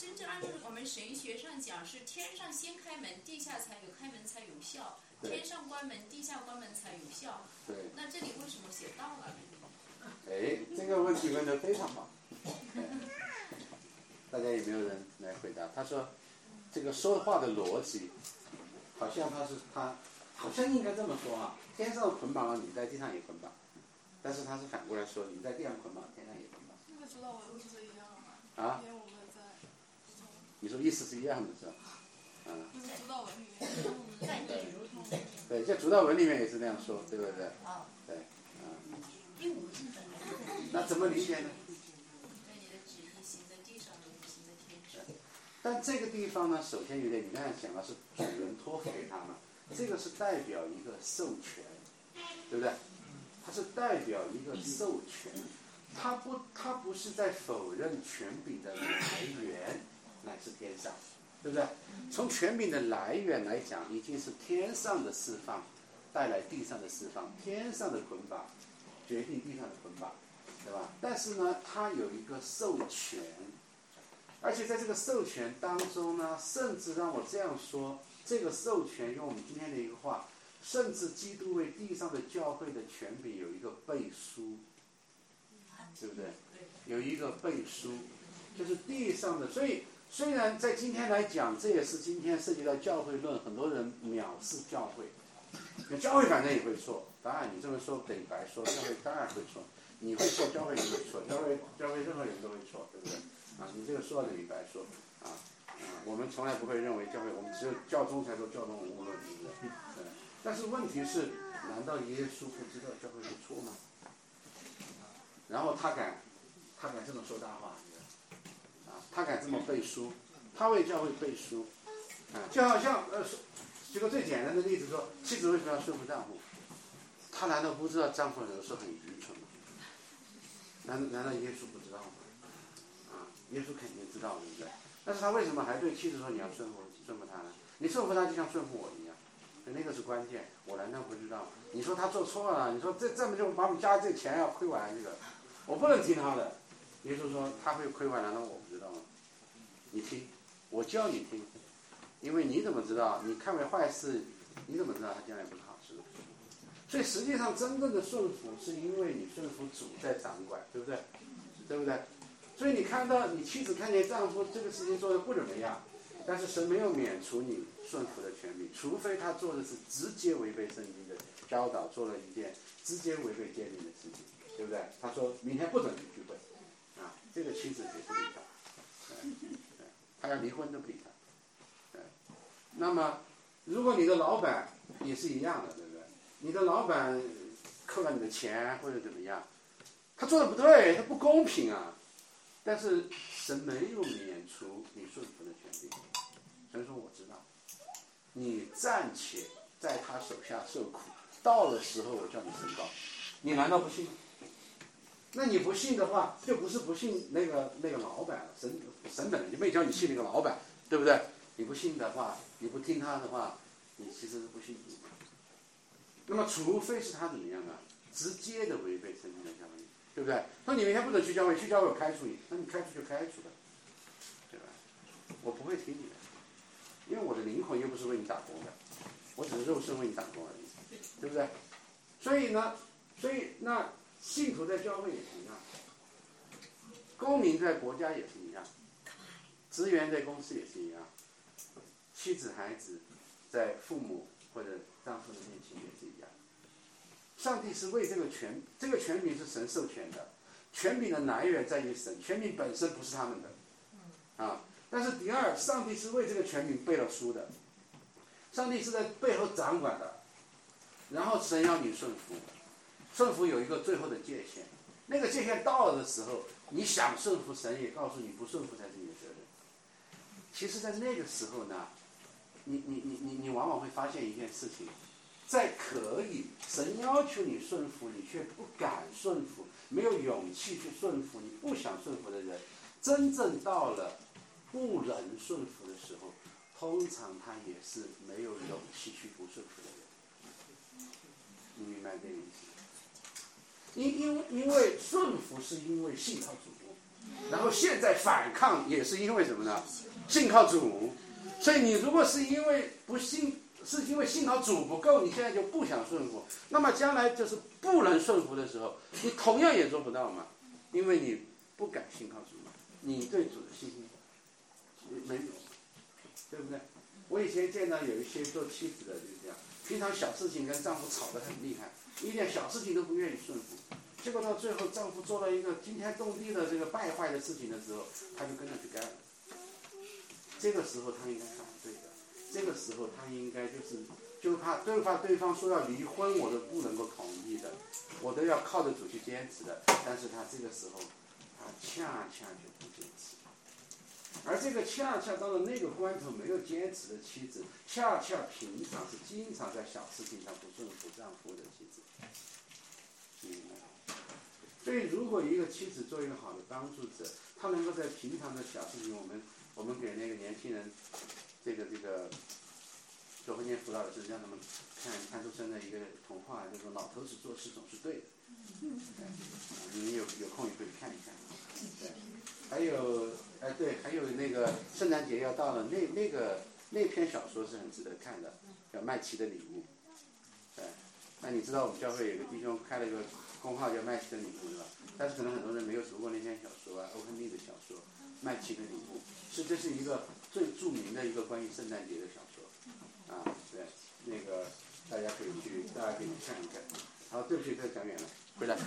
真正按照我们神学上讲，是天上先开门，地下才有开门才有效；天上关门，地下关门才有效。对。那这里为什么写到了？哎，这个问题问的非常好。大家有没有人来回答？他说，这个说话的逻辑，好像他是他，好像应该这么说啊：天上捆绑了你，在地上也捆绑。但是他是反过来说，你在地上捆绑，天上也捆绑。那个主导文不是一样吗？啊？你说意思是一样的，是吧？嗯。就是主导文里面，对，对，在主导文里面也是那样说，对不对？啊。对，嗯。那怎么理解呢？但这个地方呢，首先有点，你刚才讲的是主人托付给他嘛，这个是代表一个授权，对不对？它是代表一个授权，它不，它不是在否认权柄的来源乃是天上，对不对？从权柄的来源来讲，已经是天上的释放带来地上的释放，天上的捆绑决定地上的捆绑，对吧？但是呢，它有一个授权，而且在这个授权当中呢，甚至让我这样说，这个授权用我们今天的一个话。甚至基督为地上的教会的权柄有一个背书，对不对？有一个背书，就是地上的。所以虽然在今天来讲，这也是今天涉及到教会论，很多人藐视教会。那教会反正也会错，当然你这么说等于白说，教会当然会错。你会错，教会也会错，教会教会任何人都会错，对不对？啊，你这个说等于白说，啊啊，我们从来不会认为教会，我们只有教宗才说教宗无误论，对不对？但是问题是，难道耶稣不知道教会是错吗？然后他敢，他敢这么说大话，他敢这么背书，他为教会背书，啊，就好像呃，举个最简单的例子说，妻子为什么要说服丈夫？他难道不知道丈夫有的时候很愚蠢吗？难难道耶稣不知道吗？啊，耶稣肯定知道，对不对？但是他为什么还对妻子说你要顺服顺服他呢？你顺服他就像顺服我一样。那个是关键，我难道不知道？你说他做错了，你说这这么就把我们家这钱要亏完这个，我不能听他的。耶稣说他会亏完，难道我不知道吗？你听，我教你听，因为你怎么知道？你看为坏事，你怎么知道他将来不是好事？所以实际上真正的顺服，是因为你顺服主在掌管，对不对？对不对？所以你看到你妻子看见丈夫这个事情做的不怎么样。但是神没有免除你顺服的权利，除非他做的是直接违背圣经的教导，做了一件直接违背诫命的事情，对不对？他说明天不准你聚会，啊，这个妻子也不理他，对，他要离婚都不理他，那么，如果你的老板也是一样的，对不对？你的老板扣了你的钱或者怎么样，他做的不对，他不公平啊。但是神没有免除你顺服的权利。神说：“我知道，你暂且在他手下受苦，到了时候我叫你升高。你难道不信？那你不信的话，就不是不信那个那个老板了。神神本就没叫你信那个老板，对不对？你不信的话，你不听他的话，你其实是不信。那么，除非是他怎么样啊？直接的违背圣经的教义，对不对？说你明天不准去教会，去教会我开除你，那你开除就开除了，对吧？我不会听你的。”因为我的灵魂又不是为你打工的，我只是肉身为你打工而已，对不对？所以呢，所以那信徒在教会也是一样，公民在国家也是一样，职员在公司也是一样。妻子、孩子在父母或者丈夫的面前也是一样。上帝是为这个权，这个权柄是神授权的，权柄的来源在于神，权柄本身不是他们的。啊，但是第二，上帝是为这个权柄背了书的，上帝是在背后掌管的，然后神要你顺服，顺服有一个最后的界限，那个界限到了的时候，你想顺服，神也告诉你不顺服才是你的责任。其实，在那个时候呢，你你你你你往往会发现一件事情，在可以神要求你顺服，你却不敢顺服，没有勇气去顺服，你不想顺服的人，真正到了不能顺服的时候，通常他也是没有勇气去不顺服的人。你明白这个意思？因因因为顺服是因为信靠主，然后现在反抗也是因为什么呢？信靠主。所以你如果是因为不信，是因为信靠主不够，你现在就不想顺服，那么将来就是不能顺服的时候，你同样也做不到嘛，因为你不敢信靠主嘛，你对主的信心没有，对不对？我以前见到有一些做妻子的就这样，平常小事情跟丈夫吵得很厉害，一点小事情都不愿意顺服，结果到最后丈夫做了一个惊天动地的这个败坏的事情的时候，她就跟着去干了。这个时候他应该反对的，这个时候他应该就是就怕对怕对方说要离婚，我都不能够同意的，我都要靠着主去坚持的。但是他这个时候，他恰恰就不，而这个恰恰到了那个关头没有坚持的妻子，恰恰平常是经常在小事情上不顺服丈夫的妻子，明白吗？所以如果一个妻子做一个好的帮助者，她能够在平常的小事情，我们。我们给那个年轻人，这个这个做婚前辅导的时候，让他们看安徒生的一个童话，就是说老头子做事总是对的。嗯你们有有空也可以看一看。对，还有哎对，还有那个圣诞节要到了，那那个那篇小说是很值得看的，叫《麦琪的礼物》。对，那你知道我们教会有个弟兄开了一个公号叫《麦琪的礼物》是吧？但是可能很多人没有读过那篇小说啊，欧亨利的小说《麦琪的礼物》。是，这是一个最著名的一个关于圣诞节的小说，啊，对，那个大家可以去，大家可以去看一看。好，对不起，这讲远了，回来。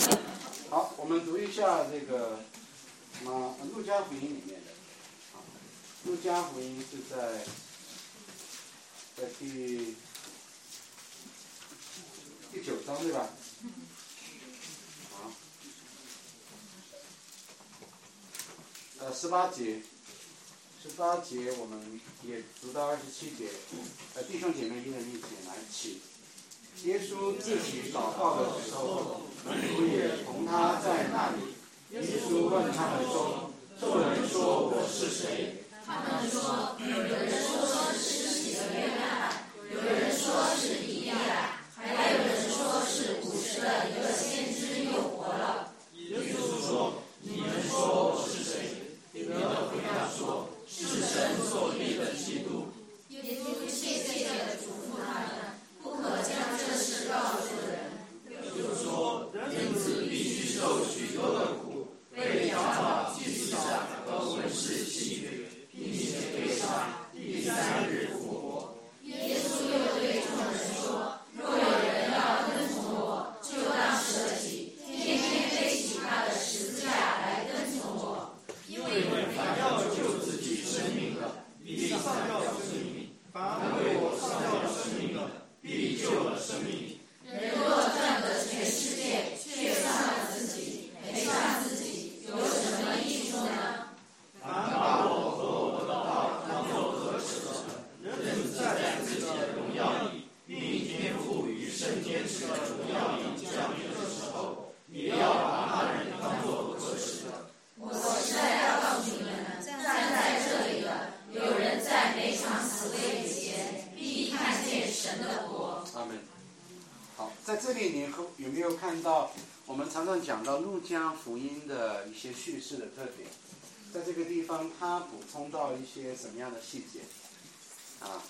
好，我们读一下这个那么《路加福音》里面的，啊，《路加福音》是在在第第九章对吧？啊，呃，十八节。十八节我们也读到二十七节，呃，弟兄姐妹一人一起来起。耶稣自己祷告的时候，门徒也同他在那里。耶稣问他们说：“众人说我是谁？”他们说：“有人说是施洗的约翰，有人说是以利亚，还有人说是古时的一个先知又活了。”耶稣说：“你们说我是谁？”彼得回答说。是神所立的基督。耶稣切切的嘱咐他们，不可将这事告诉人。又说，人子必须受许多的苦，被交到祭司长和文士弃绝，并且被杀，第三日复活。耶稣又对众人说：若有人要跟从我，就当舍己，天天背起他的十字架来跟从我，因为凡要救自己。生命的，必上吊生命；凡为我上吊生命的，必救了生命。人若赚得全世界，却丧了自己，赔上自己，有什么益处呢？凡把我和我的道当作可耻的，人在自己的荣耀里，并天赋与圣天使的荣耀里降临的时候，也要把那人当作可耻的。我实在要告诉你们。站在这里的，有人在每场死位之前，必看见神的国。阿门。好，在这里你和有没有看到我们常常讲到路加福音的一些叙事的特点？在这个地方，他补充到一些什么样的细节？啊？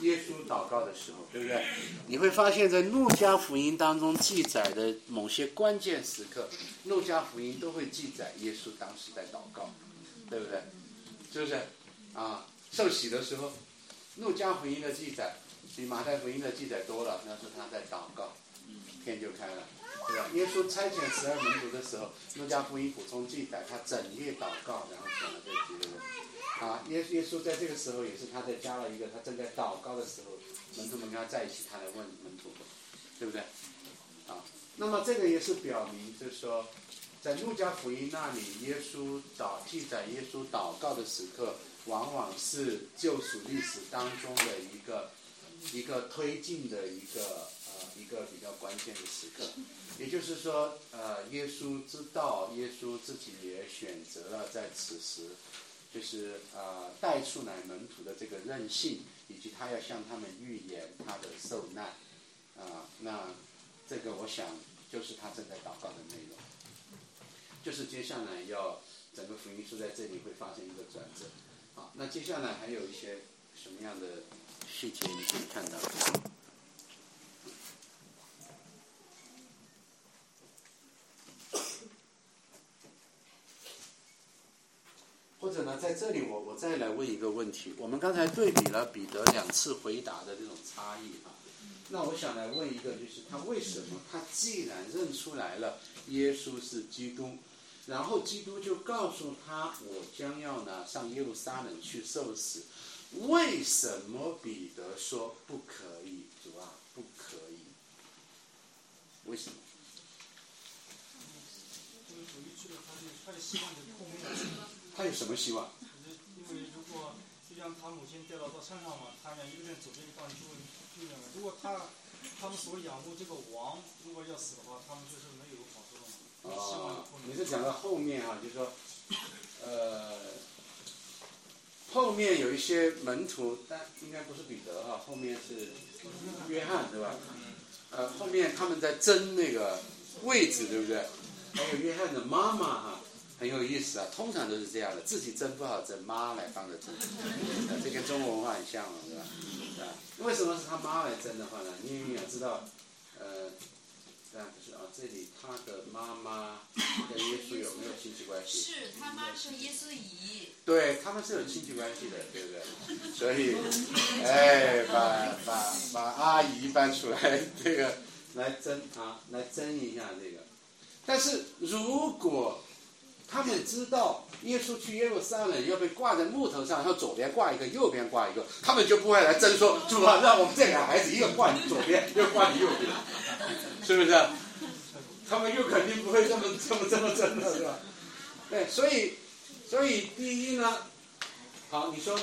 耶稣祷告的时候，对不对？你会发现在路加福音当中记载的某些关键时刻，路加福音都会记载耶稣当时在祷告，对不对？是不是？啊，受洗的时候，路加福音的记载比马太福音的记载多了，那是他在祷告，天就开了，对吧？耶稣差遣十二门徒的时候，路加福音补充记载，他整夜祷告，然后讲了这几个问题。啊，耶耶稣在这个时候也是他在加了一个，他正在祷告的时候，门徒们跟他在一起，他来问门徒，对不对？啊，那么这个也是表明，就是说。在路加福音那里，耶稣祷记载耶稣祷告的时刻，往往是救赎历史当中的一个一个推进的一个呃一个比较关键的时刻。也就是说，呃，耶稣知道，耶稣自己也选择了在此时，就是呃带出来门徒的这个任性，以及他要向他们预言他的受难。啊，那这个我想就是他正在祷告的内容。就是接下来要整个福音书在这里会发生一个转折，好，那接下来还有一些什么样的细节你可以看到？或者呢，在这里我我再来问一个问题，我们刚才对比了彼得两次回答的这种差异啊，那我想来问一个，就是他为什么他既然认出来了耶稣是基督？然后基督就告诉他：“我将要呢上耶路撒冷去受死。”为什么彼得说不可以？主啊，不可以。为什么？有什么希望？因为如果就像他母亲掉到到山上嘛，他想一个人走这一段就会就认为，如果他他们所仰慕这个王，如果要死的话，他们就是没有好处的嘛。啊，你是讲到后面啊，就是说，呃，后面有一些门徒，但应该不是彼得哈，后面是约翰对吧？呃，后面他们在争那个位置，对不对？还有约翰的妈妈哈，很有意思啊，通常都是这样的，自己争不好争，妈来帮着争，这跟中国文化很像嘛，是吧？啊，为什么是他妈来争的话呢？因为你要知道，呃。但不是啊，这里他的妈妈跟耶稣有没有亲戚关系？是他妈是耶稣姨。对他们是有亲戚关系的，对不对？所以，哎，把把把阿姨搬出来，这个来争啊，来争一下这个。但是如果他们知道耶稣去耶路撒冷要被挂在木头上，然后左边挂一个，右边挂一个，他们就不会来争说主啊，让我们这俩孩子一个挂你左边，一个挂你右边。是不是？他们又肯定不会这么这么这么争了，是吧？对，所以，所以第一呢，好，你说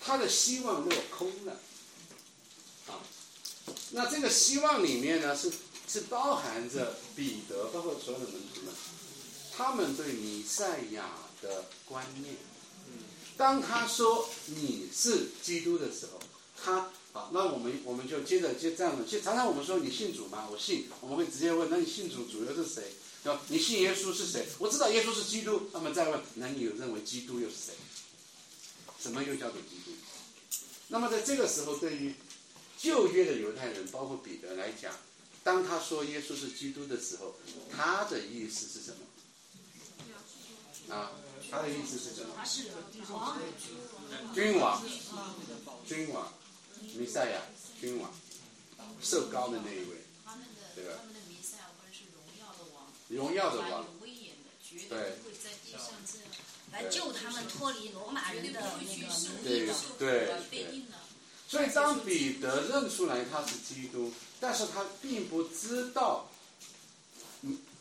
他的希望落空了，啊，那这个希望里面呢，是是包含着彼得，包括所有的门徒们，他们对弥赛亚的观念。当他说你是基督的时候，他。好，那我们我们就接着接这样的。其实常常我们说你信主吗？我信。我们会直接问，那你信主主要是谁？吧？你信耶稣是谁？我知道耶稣是基督。那么再问，那你有认为基督又是谁？什么又叫做基督？那么在这个时候，对于旧约的犹太人，包括彼得来讲，当他说耶稣是基督的时候，他的意思是什么？啊，他的意思是什么？君王，君王。弥赛亚君王，受高的那一位，对吧？他们的弥赛亚官是荣耀的王，荣耀的王，威严的，绝对不会在地上这来救他们脱离罗马人的那个对对对。所以当彼得认出来他是基督，但是他并不知道，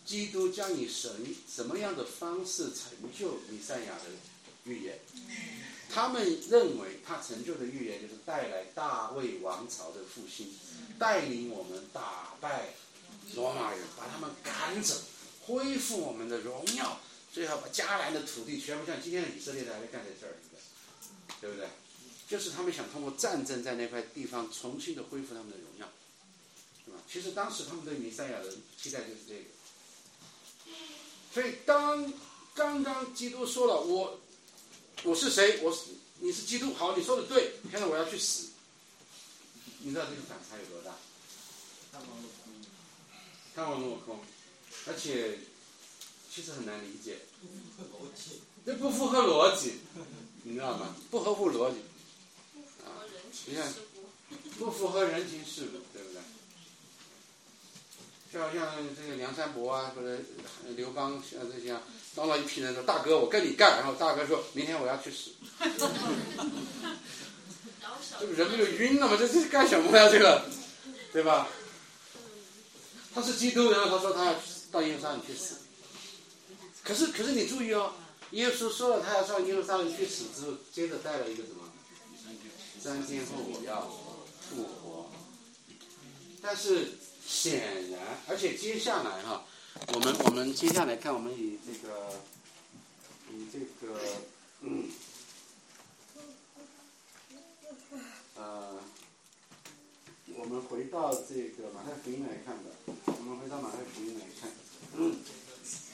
基督将以神什么样的方式成就弥赛亚的预言。他们认为他成就的预言就是带来大卫王朝的复兴，带领我们打败罗马人，把他们赶走，恢复我们的荣耀，最后把迦南的土地全部像今天的以色列来干这事儿，对不对？就是他们想通过战争在那块地方重新的恢复他们的荣耀，对吧？其实当时他们对弥赛亚的期待就是这个。所以当刚刚基督说了我。我是谁？我是你是基督，好，你说的对。现在我要去死，你知道这个反差有多大？看望落空，看望落空，而且其实很难理解。这不符合逻辑，你知道吗？不合乎逻辑，啊，你看，不符合人情世故，对不对？就好像这个梁山伯啊，或者刘邦啊这些啊，当了一批人说：“大哥，我跟你干。”然后大哥说明天我要去死，这个人不就晕了吗？这这是干什么呀？这个，对吧？他是基督，然后他说他要到耶路撒冷去死。可是，可是你注意哦，耶稣说了他要上耶路撒冷去死之后，接着带了一个什么？三天后我要复活。但是显然，而且接下来哈，我们我们接下来看，我们以这个以这个嗯呃，我们回到这个马太福音来看吧。我们回到马太福音来看。嗯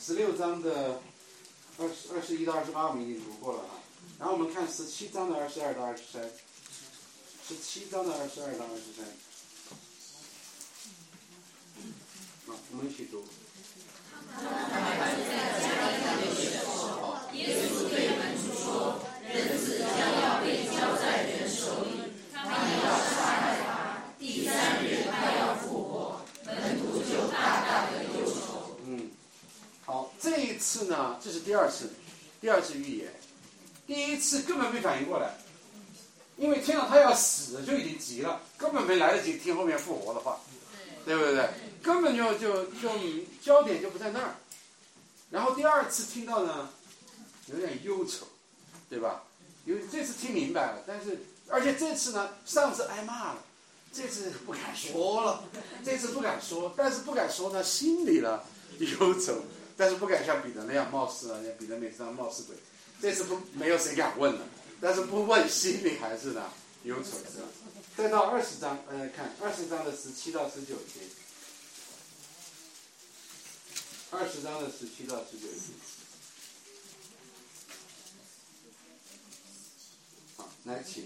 十六章的二十二十一到二十八我们已经读过了哈，然后我们看十七章的二十二到二十三，十七章的二十二到二十三，我们一起读。耶稣对门徒说：“人子将要被交在人手里，他们要杀害他，第三日他要复活。”门徒就大大的忧愁。嗯，好，这一次呢，这是第二次，第二次预言，第一次根本没反应过来，因为听到他要死就已经急了，根本没来得及听后面复活的话，对不对？根本就就就焦点就不在那儿。然后第二次听到呢，有点忧愁，对吧？有这次听明白了，但是而且这次呢，上次挨骂了，这次不敢说了，这次不敢说，但是不敢说呢，心里呢忧愁，但是不敢像彼得那样冒失啊，像彼得每次那样冒失鬼，这次不没有谁敢问了，但是不问心里还是呢忧愁是吧？再到二十章，大家看二十章的十七到十九节，二十章的十七到十九节。好，来请。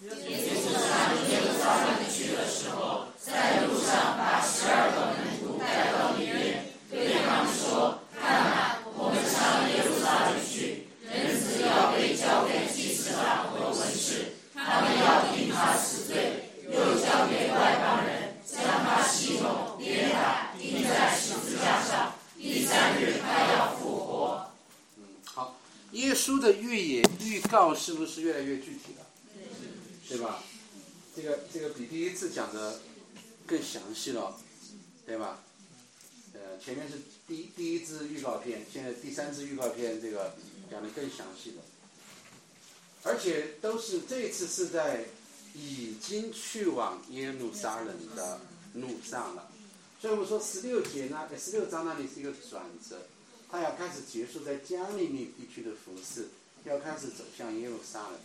耶稣上耶路撒冷去的时候，在路上把十二个门徒带到里面，对他们说：“看啊，我们上耶路撒冷去，人子要被交给祭司长和文士，他们要定他死罪，又交给外邦人，将他戏弄、鞭打，钉在十字架上。第三日他要复活。”嗯，好，耶稣的预言预告是不是越来越具体了？对吧？这个这个比第一次讲的更详细了，对吧？呃，前面是第第一支预告片，现在第三支预告片，这个讲的更详细了，而且都是这次是在已经去往耶路撒冷的路上了，所以我们说十六节呢，十六章那里是一个转折，他要开始结束在加利利地区的服饰，要开始走向耶路撒冷。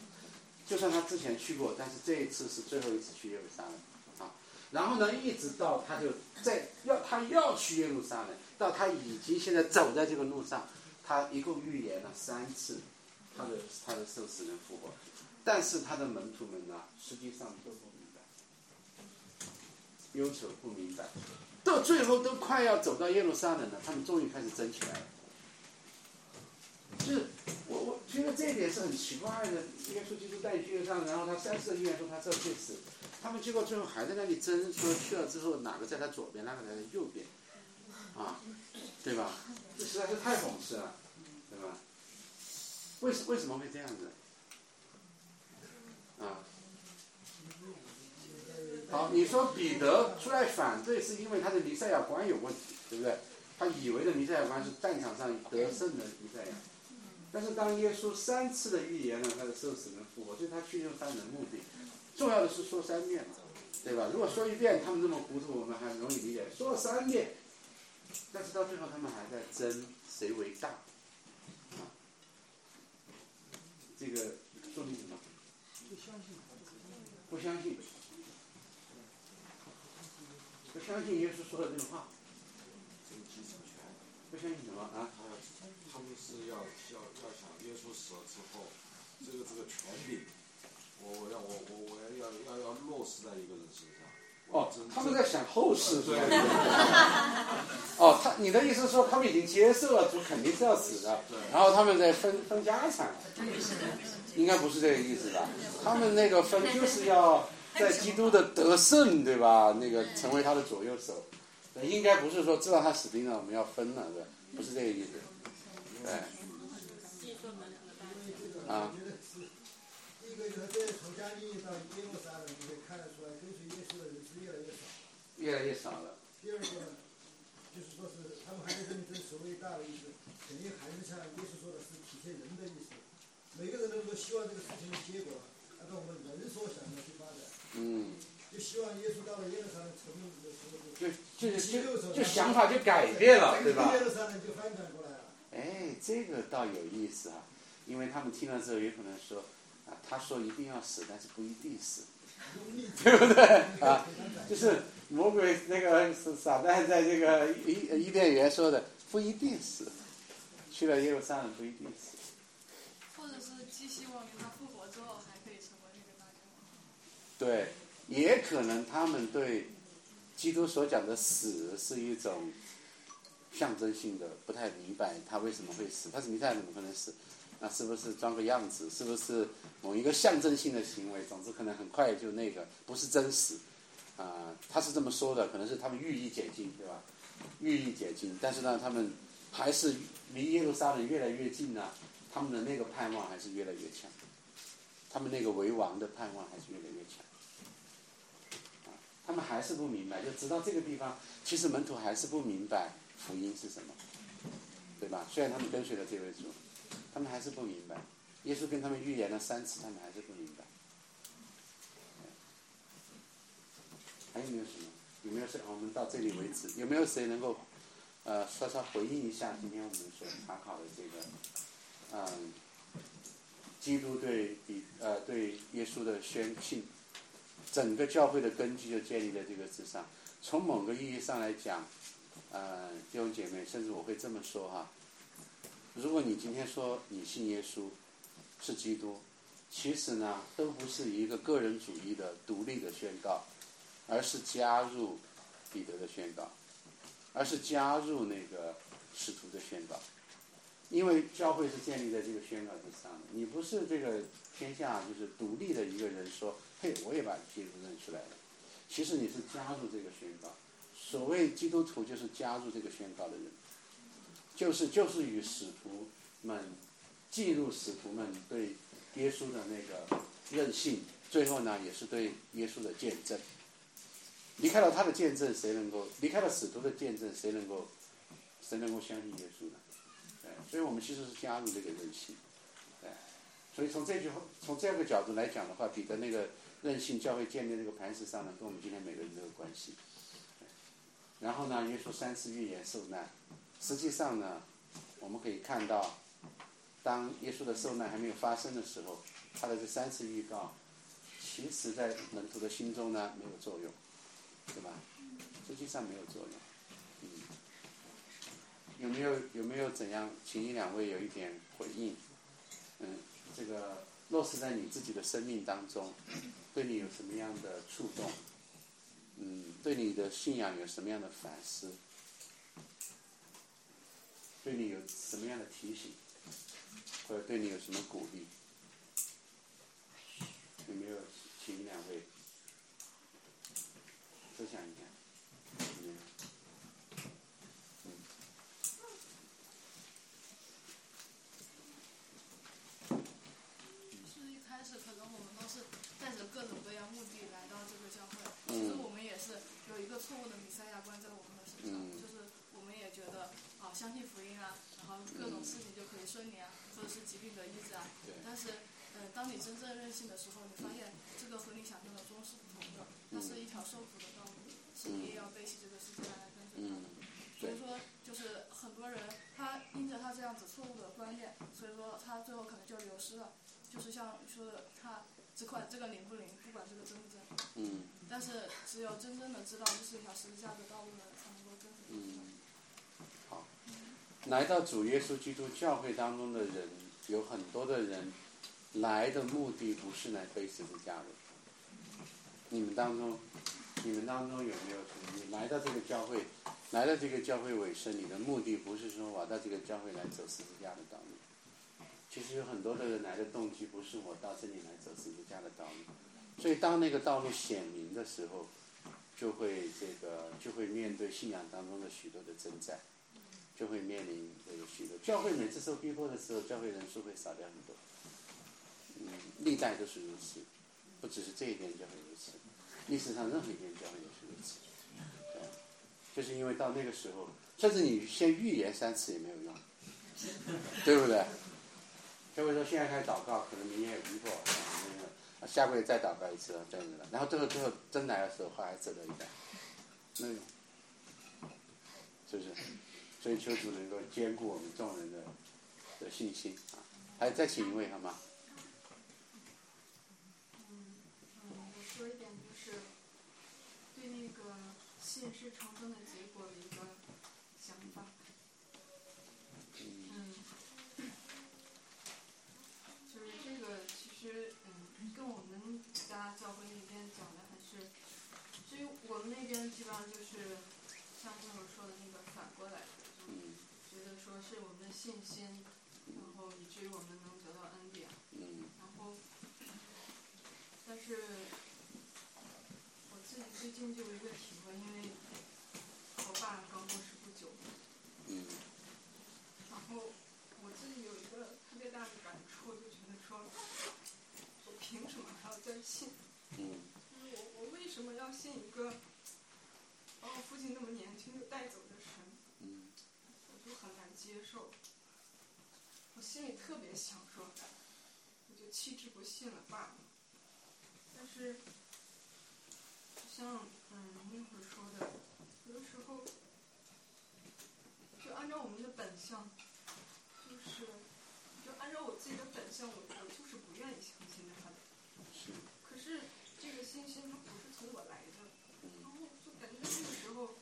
就算他之前去过，但是这一次是最后一次去耶路撒冷啊。然后呢，一直到他就在要他要去耶路撒冷，到他已经现在走在这个路上，他一共预言了三次他的他的受死人复活，但是他的门徒们呢，实际上都不明白，忧愁不明白，到最后都快要走到耶路撒冷了，他们终于开始争起来了。就是我我觉得这一点是很奇怪的，耶稣基督带去上，然后他三次预言说他是要去死，他们结果最后还在那里争，说去了之后哪个在他左边，哪个在他右边，啊，对吧？这实在是太讽刺了，对吧？为什为什么会这样子？啊，好，你说彼得出来反对，是因为他的弥赛亚观有问题，对不对？他以为的弥赛亚观是战场上得胜的弥赛亚。但是当耶稣三次的预言了他的受死人复活，所以他去用三人目的，重要的是说三遍嘛，对吧？如果说一遍他们这么糊涂，我们还容易理解；说了三遍，但是到最后他们还在争谁为大，这个说明什么？不相信，不相信，不相信耶稣说的这个话，不相信什么啊？他们是要要要想耶稣死了之后，这个这个权柄，我我要我我我要要要要落实在一个人身上，哦，他们在想后事是吧？哦，他你的意思是说他们已经接受了主肯定是要死的，然后他们在分分家产，应该不是这个意思吧？他们那个分就是要在基督的得胜，对吧？那个成为他的左右手，应该不是说知道他死定了我们要分了，对吧？不是这个意思，对。啊。第一个就是从加利利到耶路撒冷，你可以看得出来，跟随耶稣的人是越来越少。越来越少了。第二个呢，就是说是他们还是认真所谓大的意思，肯定还是像耶稣说的是体现人的意思。每个人都说希望这个事情的结果按照我们人所想的去发展。嗯。就希望耶稣到了耶路撒冷城的时候，就就就就想法就改变了，对吧？耶路撒冷就翻转过来了。哎，这个倒有意思啊，因为他们听了之后，有可能说啊，他说一定要死，但是不一定死，对不对啊？就是魔鬼那个撒旦在这个伊伊甸园说的，不一定死，去了耶路撒冷不一定死。或者是寄希望于他复活之后还可以成为那个大君王。对，也可能他们对基督所讲的死是一种。象征性的不太明白他为什么会死，他是弥赛怎么可能死？那是不是装个样子？是不是某一个象征性的行为？总之可能很快就那个不是真实，啊，他是这么说的，可能是他们寓意解禁，对吧？寓意解禁，但是呢，他们还是离耶路撒冷越来越近了，他们的那个盼望还是越来越强，他们那个为王的盼望还是越来越强，他们还是不明白，就直到这个地方，其实门徒还是不明白。福音是什么？对吧？虽然他们跟随了这位主，他们还是不明白。耶稣跟他们预言了三次，他们还是不明白。还有没有什么？有没有谁？我们到这里为止。有没有谁能够呃稍稍回应一下今天我们所查考的这个嗯，基督对比呃对耶稣的宣信，整个教会的根基就建立在这个之上。从某个意义上来讲。呃，弟兄姐妹，甚至我会这么说哈。如果你今天说你信耶稣是基督，其实呢，都不是一个个人主义的独立的宣告，而是加入彼得的宣告，而是加入那个使徒的宣告。因为教会是建立在这个宣告之上的，你不是这个天下就是独立的一个人说，嘿，我也把基督认出来了。其实你是加入这个宣告。所谓基督徒，就是加入这个宣告的人，就是就是与使徒们记录使徒们对耶稣的那个任性，最后呢，也是对耶稣的见证。离开了他的见证，谁能够离开了使徒的见证，谁能够谁能够相信耶稣呢？对，所以我们其实是加入这个任性。对，所以从这句话，从这样的角度来讲的话，彼得那个任性教会建立这个磐石上呢，跟我们今天每个人都有关系。然后呢，耶稣三次预言受难，实际上呢，我们可以看到，当耶稣的受难还没有发生的时候，他的这三次预告，其实在门徒的心中呢没有作用，对吧？实际上没有作用。嗯，有没有有没有怎样？请你两位有一点回应。嗯，这个落实在你自己的生命当中，对你有什么样的触动？嗯，对你的信仰有什么样的反思？对你有什么样的提醒？或者对你有什么鼓励？有没有请两位分享一下？是一开始可能我们都是带着各种各样目的来到这个教会，其实我们也是有一个错误的弥赛亚关在我们的身上，就是我们也觉得啊相信福音啊，然后各种事情就可以顺利啊，或者是疾病的医治啊。但是，嗯，当你真正任性的时候，你发现这个和你想象的中是不同的，它是一条受苦的道路，是你也要背起这个世界来跟随他的。所以说，就是很多人他因着他这样子错误的观念，所以说他最后可能就流失了。就是像说的，他这块这个灵不灵，不管这个真不真。嗯。但是只有真正的知道这是一条十字架的道路的，才能够跟。嗯。好，来到主耶稣基督教会当中的人，有很多的人来的目的不是来背十字架的。你们当中你们当中有没有你来到这个教会，来到这个教会尾声，你的目的不是说我到这个教会来走十字架的道路。其实有很多的人来的动机不是我到这里来走十字架的道路，所以当那个道路显明的时候，就会这个就会面对信仰当中的许多的征战，就会面临这个许多教会每次受逼迫的时候，教会人数会少掉很多。嗯，历代都是如此，不只是这一点教会如此，历史上任何一点教会也是如此。对，就是因为到那个时候，甚至你先预言三次也没有用，对不对？教会说现在开始祷告，可能明年有逼迫，下个月再祷告一次，这样子的。然后最后最后真来的时候，还折了一半，那是不是？所以求主能够兼顾我们众人的的信心啊！还再请一位好吗？嗯嗯，我说一点就是对那个信是成功的结果的一个想法。嗯，就是这个其实嗯，跟我们家教会那边讲的还是，至于我们那边基本上就是像这会说的那个反过来的，就觉得说是我们的信心，然后以至于我们能得到恩典，然后。但是我自己最近就有一个体会，因为我爸刚过世不久，然后我自己有一个特别大的感触，就觉得说，我凭什么还要再信？就是我我为什么要信一个把我父亲那么年轻就带走的神？我就很难接受，我心里特别想说，我就弃之不信了罢了。但是，像嗯那会儿说的，有的时候就按照我们的本相，就是就按照我自己的本相，我我就是不愿意相信他的。可是这个信心它不是从我来的，然后就感觉那个时候，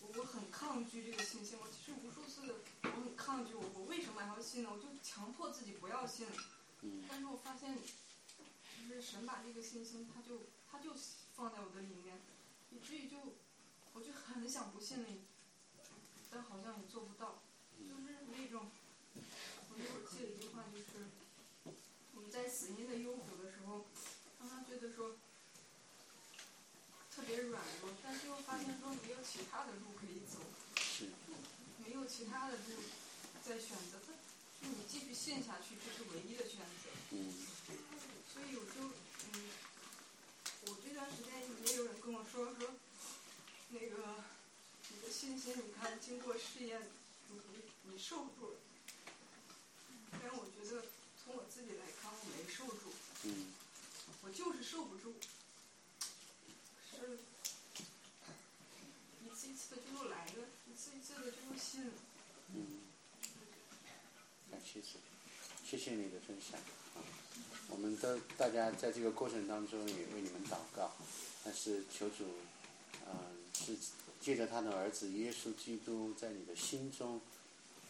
我我很抗拒这个信心。我其实无数次的我很抗拒，我我为什么还要信呢？我就强迫自己不要信。但是我发现。就是神把这个信心，他就他就放在我的里面，以至于就我就很想不信你，但好像也做不到。就是那种，我那会儿记了一句话，就是我们在死因的幽谷的说特别软弱，但是又发现说没有其他的路可以走，没有其他的路在选择，就你继续陷下去，这是唯一的选择。嗯所以我就嗯，我这段时间也有人跟我说说，那个你的信心，你看经过试验，你你受住了。但是我觉得从我自己来看，我没受住。我就是受不住。是，一次一次的就又来了，一次一次的就又信了。嗯。感谢主，谢谢你的分享啊。我们都大家在这个过程当中也为你们祷告，但是求主，嗯，是借着他的儿子耶稣基督在你的心中，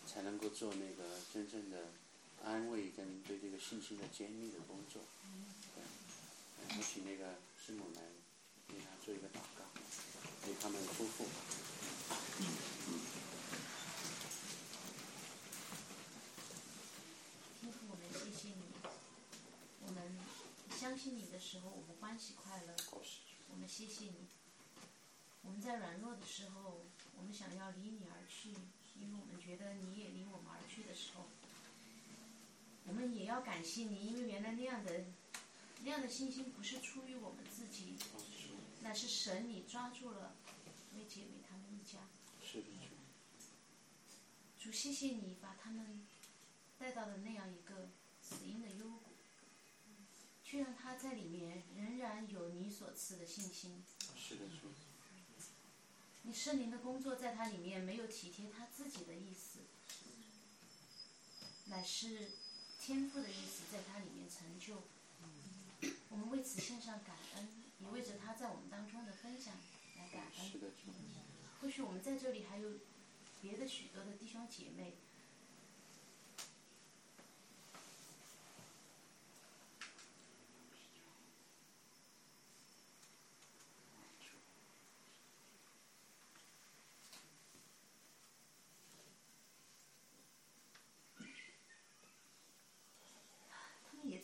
才能够做那个真正的安慰跟对这个信心的坚立的工作。对，我请那个师母来为他做一个祷告，为他们夫妇。天父，我们谢谢你，我们相信你的时候，我们欢喜快乐。我们谢谢你。我们在软弱的时候，我们想要离你而去，因为我们觉得你也离我们而去的时候，我们也要感谢你，因为原来那样的那样的信心不是出于我们自己，乃是神你抓住了为姐妹他们一家。是的。主，谢谢你把他们带到了那样一个死荫的幽谷。却让他在里面仍然有你所赐的信心。是的，主。你圣灵的工作在他里面没有体贴他自己的意思，乃是天赋的意思在他里面成就。我们为此献上感恩，也为着他在我们当中的分享来感恩。是的，主。或许我们在这里还有别的许多的弟兄姐妹。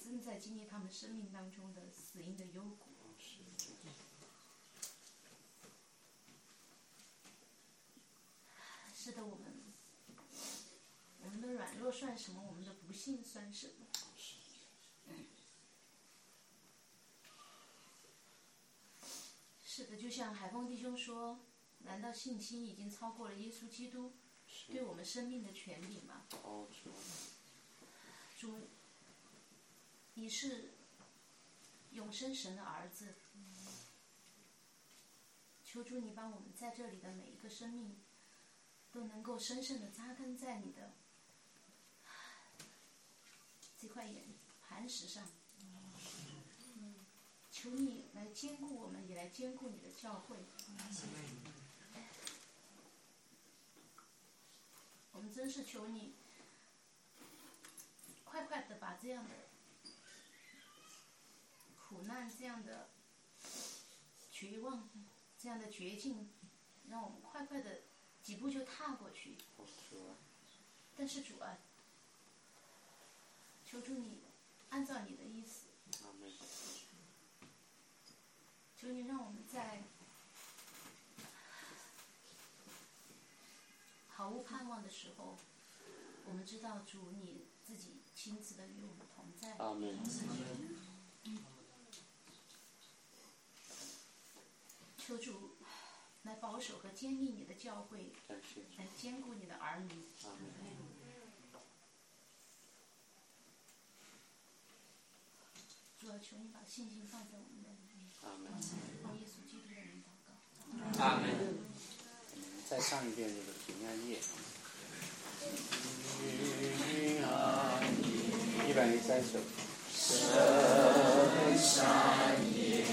正在经历他们生命当中的死因的幽谷。是的，我们我们的软弱算什么？我们的不幸算什么？是的，就像海峰弟兄说，难道信心已经超过了耶稣基督对我们生命的权柄吗？哦，是。主，你是永生神的儿子，求主你帮我们在这里的每一个生命都能够深深的扎根在你的这块岩磐石上。求你来兼顾我们，也来兼顾你的教会。我们真是求你，快快的把这样的苦难、这样的绝望、这样的绝境，让我们快快的几步就踏过去。但是主啊，求主你按照你的意思。求你让我们在毫无盼望的时候，我们知道主你自己亲自的与我们同在。阿求主来保守和坚立你的教会，来兼顾你的儿女。主要求你把信心放在我们的里面。阿门。奉耶稣基督的名祷告。阿门。再唱一遍这个平安夜。平安夜。一百零三首。深山夜，